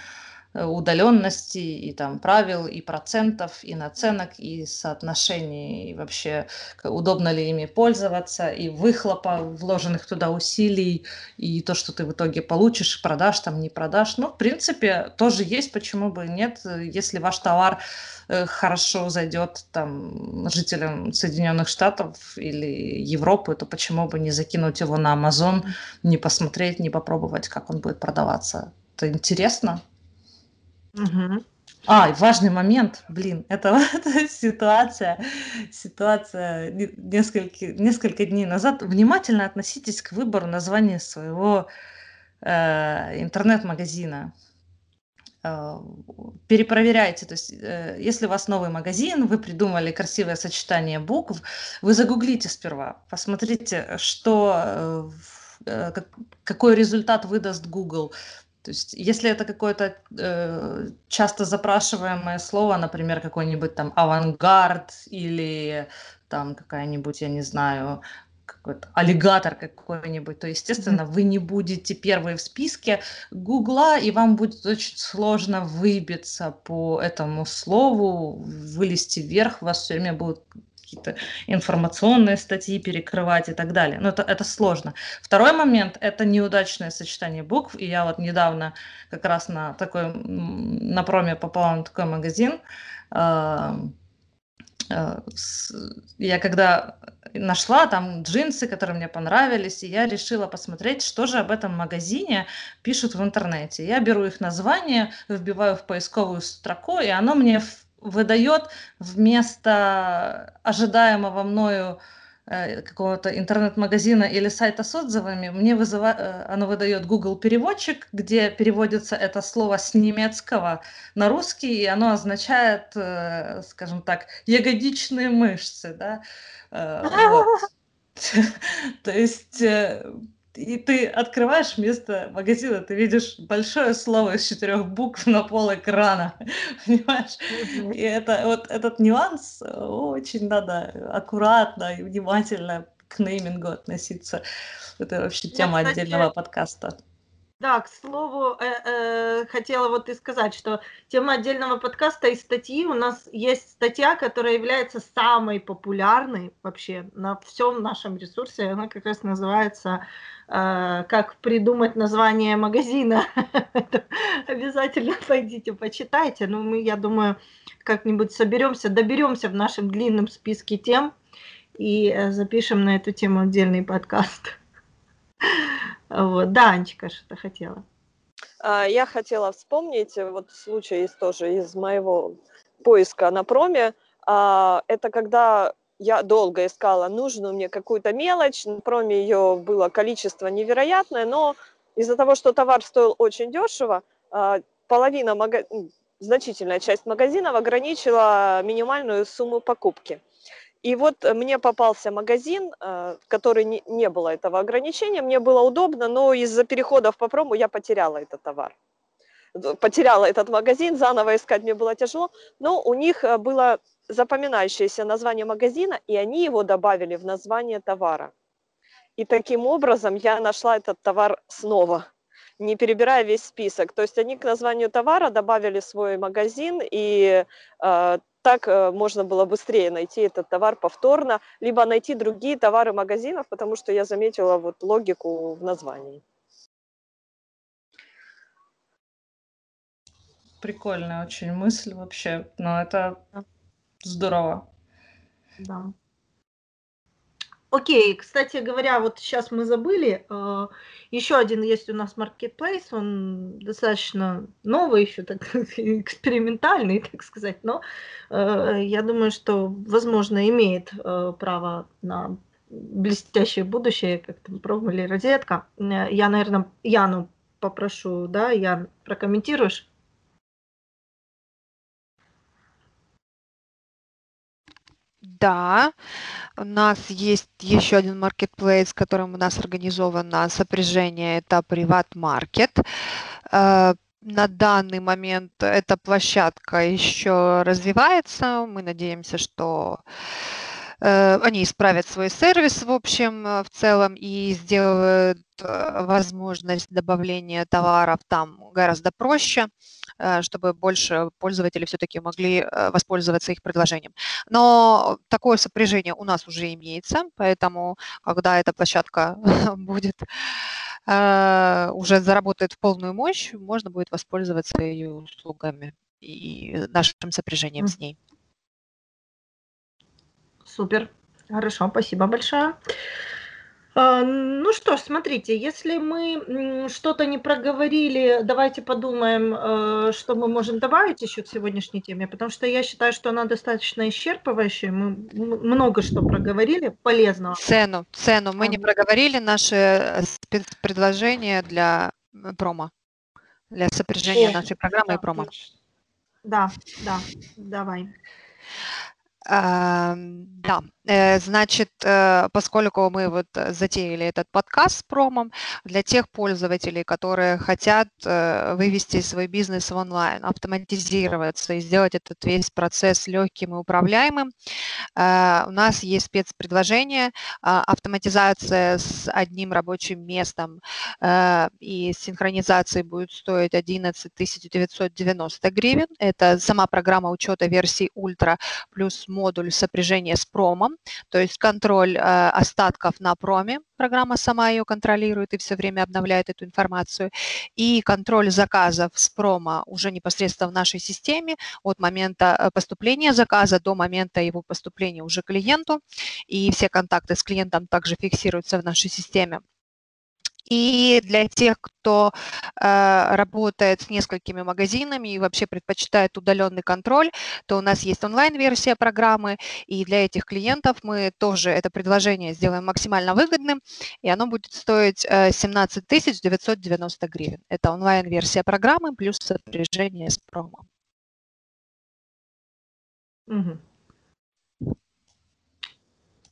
удаленности и там правил, и процентов, и наценок, и соотношений, и вообще удобно ли ими пользоваться, и выхлопа вложенных туда усилий, и то, что ты в итоге получишь, продашь там, не продашь. Ну, в принципе, тоже есть, почему бы нет, э, если ваш товар э, хорошо зайдет там жителям Соединенных Штатов или Европы, то почему бы не закинуть его на Amazon, не посмотреть, не попробовать, как он будет продаваться. Это интересно. Мгм. А, важный момент, блин, это, <laughs> это ситуация, ситуация не- несколько, несколько дней назад. Внимательно относитесь к выбору названия своего э, интернет-магазина. Э, перепроверяйте, то есть э, если у вас новый магазин, вы придумали красивое сочетание букв, вы загуглите сперва, посмотрите, что, э, э, как- какой результат выдаст Google. То есть если это какое-то э, часто запрашиваемое слово, например, какой-нибудь там авангард или там какая-нибудь, я не знаю, какой-то аллигатор какой-нибудь, то, естественно, вы не будете первые в списке Гугла, и вам будет очень сложно выбиться по этому слову, вылезти вверх, вас все время будут какие-то информационные статьи перекрывать и так далее. Но это, это сложно. Второй момент – это неудачное сочетание букв. И я вот недавно как раз на такой, на проме попала на такой магазин. а, а, Я когда нашла там джинсы, которые мне понравились, и я решила посмотреть, что же об этом магазине пишут в интернете. Я беру их название, вбиваю в поисковую строку, и оно мне выдает вместо ожидаемого мною э, какого-то интернет-магазина или сайта с отзывами, мне вызыва... э, оно выдает Google переводчик, где переводится это слово с немецкого на русский, и оно означает, э, скажем так, ягодичные мышцы, да, вот. <laughs> То есть и ты открываешь вместо магазина, ты видишь большое слово из четырех букв на пол экрана, <laughs> понимаешь? И это вот этот нюанс э, очень надо аккуратно и внимательно к неймингу относиться. Это вообще Я, тема кстати, отдельного подкаста. Да, к слову, э, э, хотела вот и сказать, что тема отдельного подкаста и статьи, у нас есть статья, которая является самой популярной вообще на всем нашем ресурсе, она как раз называется «Как придумать название магазина». <laughs> Обязательно <laughs> пойдите, почитайте. Ну, мы, я думаю, как-нибудь соберемся, доберемся в нашем длинном списке тем и э, запишем на эту тему отдельный подкаст. <laughs> Вот. Да, Анечка, что-то хотела. А, я хотела вспомнить, э, вот случай есть тоже из моего поиска на проме. А, это когда я долго искала нужную мне какую-то мелочь, на проме ее было количество невероятное, но из-за того, что товар стоил очень дешево, а, половина, мага... значительная часть магазинов ограничила минимальную сумму покупки. И вот мне попался магазин, э, в который не было этого ограничения, мне было удобно, но из-за переходов по прому я потеряла этот товар. Потеряла этот магазин, заново искать мне было тяжело, но у них э, было запоминающееся название магазина, и они его добавили в название товара. И таким образом я нашла этот товар снова, не перебирая весь список. То есть они к названию товара добавили свой магазин, и э, так э, можно было быстрее найти этот товар повторно, либо найти другие товары магазинов, потому что я заметила вот логику в названии. Прикольная очень мысль вообще, но это здорово. Да. Окей, кстати говоря, вот сейчас мы забыли, э, еще один есть у нас marketplace, он достаточно новый еще, так <laughs> экспериментальный, так сказать, но э, я думаю, что, возможно, имеет э, право на блестящее будущее, как там промо или розетка. Я, наверное, Яну попрошу, да, Ян, прокомментируешь? Да, у нас есть еще один marketplace, которым у нас организовано сопряжение, это Приват Маркет. Э, на данный момент эта площадка еще развивается. Мы надеемся, что э, они исправят свой сервис в общем, э, в целом и сделают возможность добавления товаров там гораздо проще. Э, чтобы больше пользователей все-таки могли э, воспользоваться их предложением. Но такое сопряжение у нас уже имеется, поэтому когда эта площадка <laughs> будет э, уже заработает в полную мощь, можно будет воспользоваться ее услугами и нашим сопряжением с ней. Супер. Хорошо, спасибо большое. А, ну что ж, смотрите, если мы что-то не проговорили, давайте подумаем, э, что мы можем добавить еще к сегодняшней теме, потому что я считаю, что она достаточно исчерпывающая. Мы много что проговорили полезного. Цену, цену. Мы не проговорили наши э, спецпредложения для промо, для сопряжения О, нашей программы да, и промо. Да, да, давай. Да, э, значит, э, поскольку мы вот затеяли этот подкаст с промом, для тех пользователей, которые хотят э, вывести свой бизнес в онлайн, автоматизироваться и сделать этот весь процесс легким и управляемым, у нас есть спецпредложение а, автоматизация с одним рабочим местом и синхронизация будет стоить 11 990 гривен. Это сама программа учета версии ультра плюс модуль сопряжения с промом, то есть контроль э, остатков на проме, программа сама ее контролирует и все время обновляет эту информацию, и контроль заказов с промо уже непосредственно в нашей системе от момента э, поступления заказа до момента его поступления уже клиенту, и все контакты с клиентом также фиксируются в нашей системе. И для тех, кто э, работает с несколькими магазинами и вообще предпочитает удаленный контроль, то у нас есть онлайн-версия программы, и для этих клиентов мы тоже это предложение сделаем максимально выгодным, и оно будет стоить э, 17 990 гривен. Это онлайн-версия программы плюс сопряжение с промо. Угу.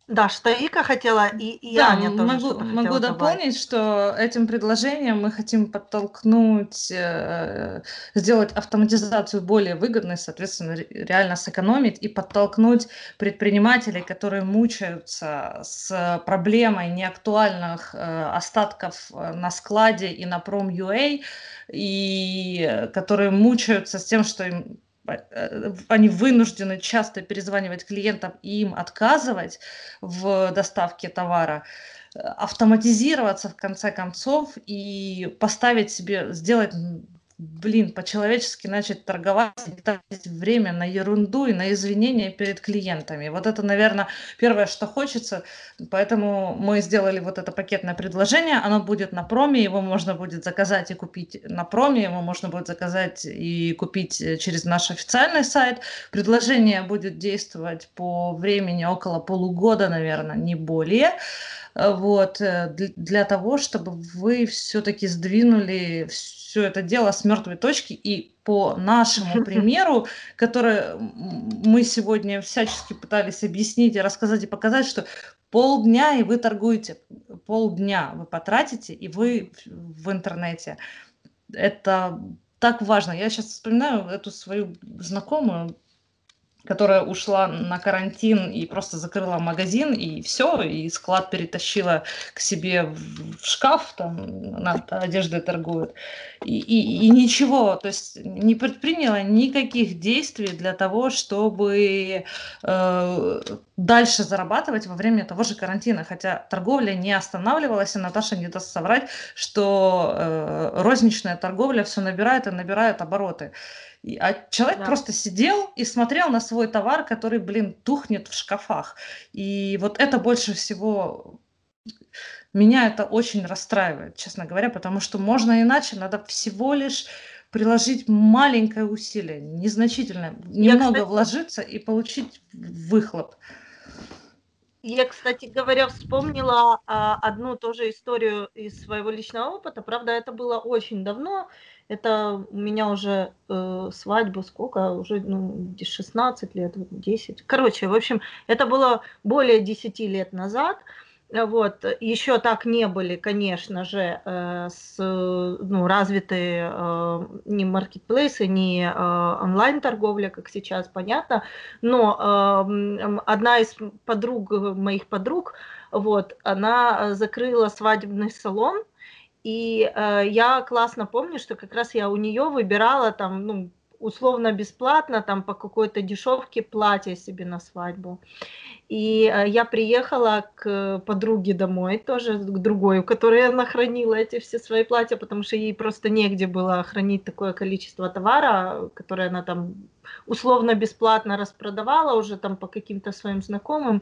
Да, что Вика хотела, и, и Да, Аня тоже могу, что-то могу добавить. дополнить, что этим предложением мы хотим подтолкнуть, э, сделать автоматизацию более выгодной, соответственно, ре- реально сэкономить и подтолкнуть предпринимателей, которые мучаются с проблемой неактуальных э, остатков э, на складе и на Prom.ua, и э, которые мучаются с тем, что им они вынуждены часто перезванивать клиентам и им отказывать в доставке товара, э, автоматизироваться в конце концов и поставить себе, сделать, блин, по-человечески начать торговать, не тратить время на ерунду и на извинения перед клиентами. Вот это, наверное, первое, что хочется. Поэтому мы сделали вот это пакетное предложение. Оно будет на проме, его можно будет заказать и купить на проме, его можно будет заказать и купить э, через наш официальный сайт. Предложение будет действовать по времени около полугода, наверное, не более. Э, Вот, э, дл- для того, чтобы вы все-таки сдвинули все это дело с мертвой точки и по нашему <laughs> примеру, который мы сегодня всячески пытались объяснить и рассказать и показать, что полдня и вы торгуете, полдня вы потратите и вы в интернете. Это так важно. Я сейчас вспоминаю эту свою знакомую, которая ушла на карантин и просто закрыла магазин, и все, и склад перетащила к себе в шкаф, там она одеждой торгует, и, и, и ничего, то есть не предприняла никаких действий для того, чтобы э, дальше зарабатывать во время того же карантина, хотя торговля не останавливалась, и Наташа не даст соврать, что э, розничная торговля все набирает и набирает обороты. И- А человек Да. просто сидел и смотрел на свой товар, который, блин, тухнет в шкафах. И вот это больше всего меня это очень расстраивает, честно говоря, потому что можно иначе, надо всего лишь приложить маленькое усилие, незначительное, Я, немного кстати, вложиться и получить выхлоп. Я, кстати говоря, вспомнила а, одну тоже историю из своего личного опыта. Правда, это было очень давно. Это у меня уже э, свадьба, сколько? Уже ну, де- 16 лет, 10. Короче, в общем, это было более 10 лет назад. Вот. Еще так не были, конечно же, э, с, ну, развитые э, ни маркетплейсы, ни э, онлайн-торговля, как сейчас понятно. Но э, одна из подруг, моих подруг, вот, она закрыла свадебный салон, и э, я классно помню, что как раз я у нее выбирала там, ну, условно бесплатно, там по какой-то дешевке платье себе на свадьбу. И э, я приехала к подруге домой, тоже к другой, у которой она хранила эти все свои платья, потому что ей просто негде было хранить такое количество товара, которое она там условно бесплатно распродавала уже там по каким-то своим знакомым.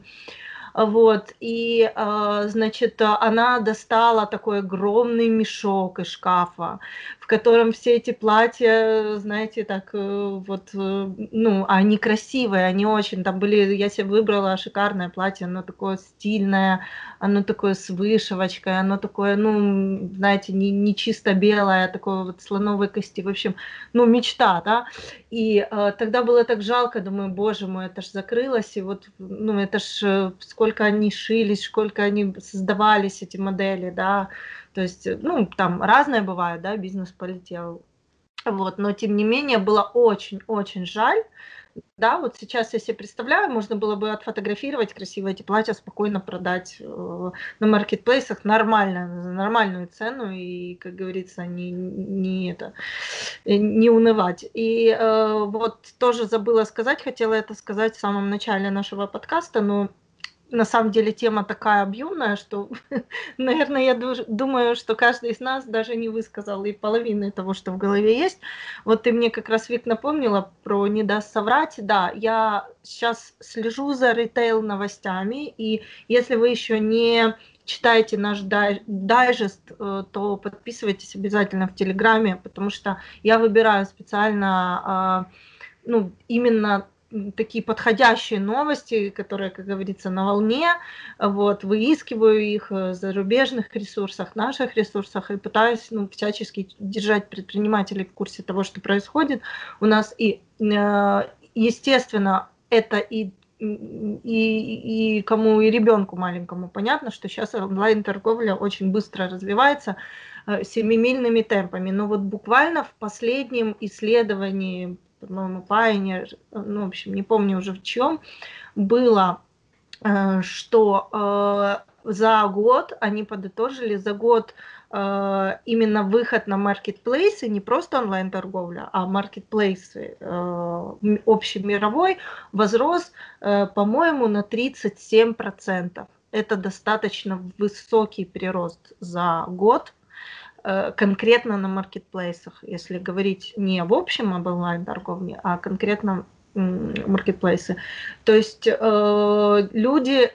Вот, и, а, значит, она достала такой огромный мешок из шкафа, в котором все эти платья, знаете, так э, вот, э, ну, они красивые, они очень, там были, я себе выбрала шикарное платье, оно такое стильное, оно такое с вышивочкой, оно такое, ну, знаете, не, не чисто белое, такое вот слоновой кости, в общем, ну, мечта, да, и э, тогда было так жалко, думаю, боже мой, это ж закрылось, и вот, ну, это ж э, сколько они шились, сколько они создавались, эти модели, да, то есть, э, ну, там разное бывает, да, бизнес полетел, вот, но тем не менее было очень-очень жаль, да, вот сейчас я себе представляю, можно было бы отфотографировать красиво эти платья, спокойно продать э, на маркетплейсах нормально, за нормальную цену и, как говорится, не, не это, э, не унывать. И э, вот тоже забыла сказать, хотела это сказать в самом начале нашего подкаста, но на самом деле тема такая объемная, что, <laughs> наверное, я думаю, что каждый из нас даже не высказал и половины того, что в голове есть. Вот ты мне как раз, Вик, напомнила про «Не даст соврать». Да, я сейчас слежу за ритейл новостями, и если вы еще не читаете наш дай- дайджест, э, то подписывайтесь обязательно в Телеграме, потому что я выбираю специально а, ну, именно такие подходящие новости, которые, как говорится, на волне, вот, выискиваю их э, в зарубежных ресурсах, наших ресурсах и пытаюсь ну, всячески держать предпринимателей в курсе того, что происходит у нас. И, э, естественно, это и и, и кому и ребенку маленькому понятно, что сейчас онлайн-торговля очень быстро развивается э, семимильными темпами. Но вот буквально в последнем исследовании, по-моему, Pioneer, ну, в общем, не помню уже в чем, было, э, что э, за год, они подытожили, за год Э, именно выход на маркетплейсы, не просто онлайн-торговля, а маркетплейсы э, общемировой возрос, э, по-моему, на 37%. Это достаточно высокий прирост за год, конкретно на маркетплейсах, если говорить не в общем об онлайн-торговле, а конкретно маркетплейсы. То есть люди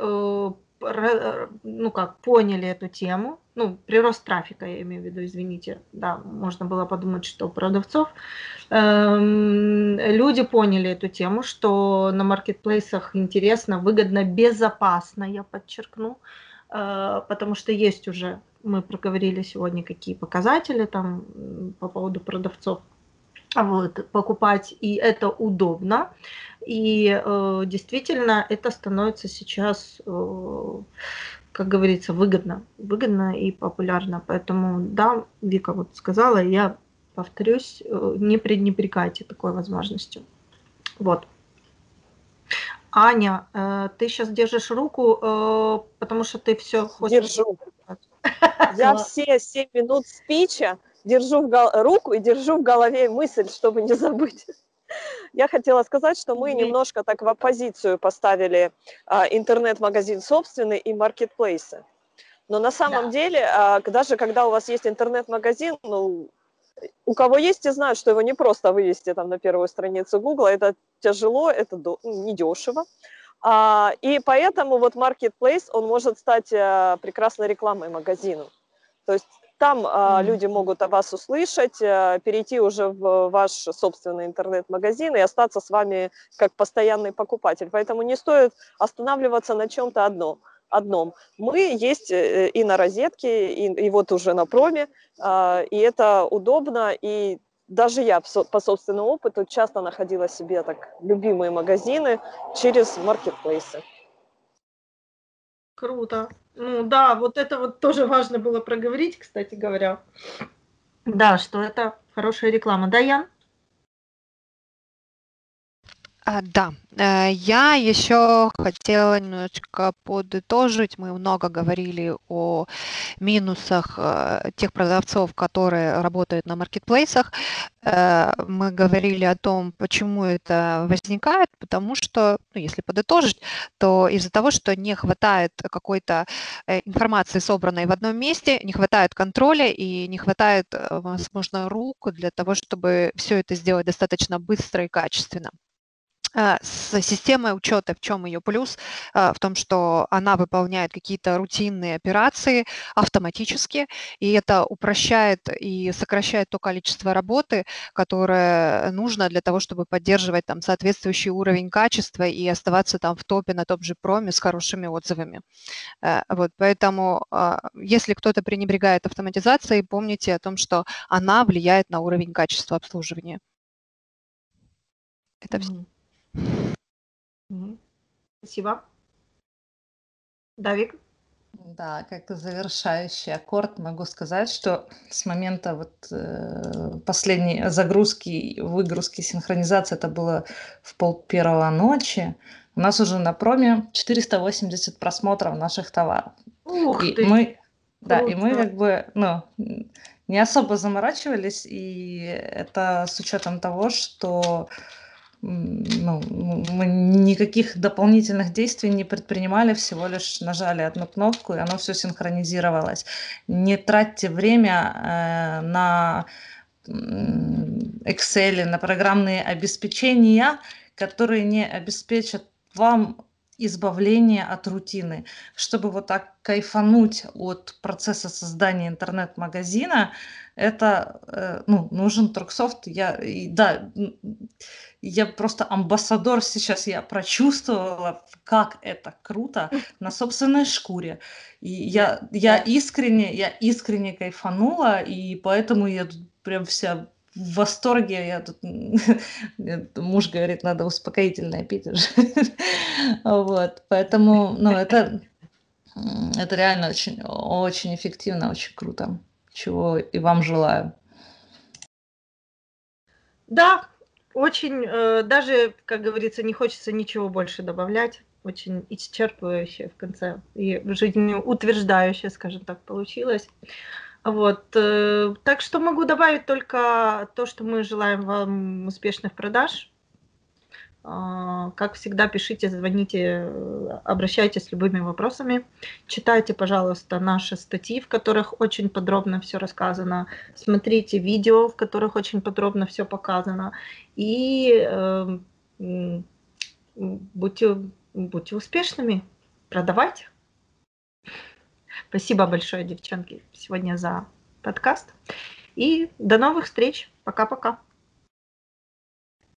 ну как, поняли эту тему, ну, прирост трафика, я имею в виду, извините, да, можно было подумать, что у продавцов. Эм, люди поняли эту тему, что на маркетплейсах интересно, выгодно, безопасно, я подчеркну, э, потому что есть уже, мы проговорили сегодня, какие показатели там по поводу продавцов, вот, покупать, и это удобно. И э, действительно это становится сейчас, э, как говорится, выгодно, выгодно и популярно. Поэтому, да, Вика вот сказала, я повторюсь, э, не пренебрегайте такой возможностью. Вот. Аня, э, ты сейчас держишь руку, э, потому что ты все хочешь... Держу. Я все 7 минут спича держу в гол- руку и держу в голове мысль, чтобы не забыть. Я хотела сказать, что мы немножко так в оппозицию поставили а, интернет-магазин собственный и маркетплейсы. Но на самом да. деле, а, даже когда у вас есть интернет-магазин, ну, у кого есть, те знают, что его не просто вывести там на первую страницу Google, это тяжело, это до, ну, недешево. А, и поэтому вот marketplace, он может стать а, прекрасной рекламой магазину. То есть там mm-hmm. люди могут о вас услышать, э, перейти уже в ваш собственный интернет-магазин и остаться с вами как постоянный покупатель. Поэтому не стоит останавливаться на чем-то одном. одном. Мы есть э, и на розетке, и, и вот уже на проме, а, и это удобно, и даже я по собственному опыту часто находила себе так любимые магазины через маркетплейсы. Круто. Ну да, вот это вот тоже важно было проговорить, кстати говоря. Да, что это хорошая реклама. Да, Ян? А, да, э, я еще хотела немножечко подытожить. Мы много говорили о минусах э, тех продавцов, которые работают на маркетплейсах. Э, мы говорили о том, почему это возникает, потому что, ну, если подытожить, то из-за того, что не хватает какой-то информации, собранной в одном месте, не хватает контроля и не хватает, возможно, рук для того, чтобы все это сделать достаточно быстро и качественно. А, с системой учета, в чем ее плюс? А, в том, что она выполняет какие-то рутинные операции автоматически, и это упрощает и сокращает то количество работы, которое нужно для того, чтобы поддерживать там соответствующий уровень качества и оставаться там в топе на том же проме с хорошими отзывами. Э, вот, поэтому а, если кто-то пренебрегает автоматизацией, помните о том, что она влияет на уровень качества обслуживания. Это все. Спасибо. Давик? Да, как завершающий аккорд могу сказать, что с момента вот э, последней загрузки, выгрузки, синхронизации, это было в пол первого ночи, у нас уже на проме 480 просмотров наших товаров. Ух и ты! Мы, да, и мы как бы, ну, не особо заморачивались, и это с учетом того, что ну, мы никаких дополнительных действий не предпринимали, всего лишь нажали одну кнопку, и оно все синхронизировалось. Не тратьте время э, на Excel, на программные обеспечения, которые не обеспечат вам избавление от рутины. Чтобы вот так кайфануть от процесса создания интернет-магазина, это э, ну, нужен Торксофт. Я, и, да, я просто амбассадор сейчас, я прочувствовала, как это круто <laughs> на собственной шкуре. И я, я искренне, я искренне кайфанула, и поэтому я прям вся в восторге. Я <laughs> тут, муж говорит, надо успокоительное пить уже. <laughs> Вот, поэтому, ну, это, это реально очень, очень эффективно, очень круто. Чего и вам желаю. Да, очень, э, даже, как говорится, не хочется ничего больше добавлять. Очень исчерпывающе в конце и жизнеутверждающе, скажем так, получилось. Вот. Э, так что могу добавить только то, что мы желаем вам успешных продаж. А, как всегда, пишите, звоните, обращайтесь с любыми вопросами. Читайте, пожалуйста, наши статьи, в которых очень подробно все рассказано. Смотрите видео, в которых очень подробно все показано. И э, будьте, будьте успешными, продавайте. Спасибо большое, девчонки, сегодня за подкаст. И до новых встреч. Пока-пока.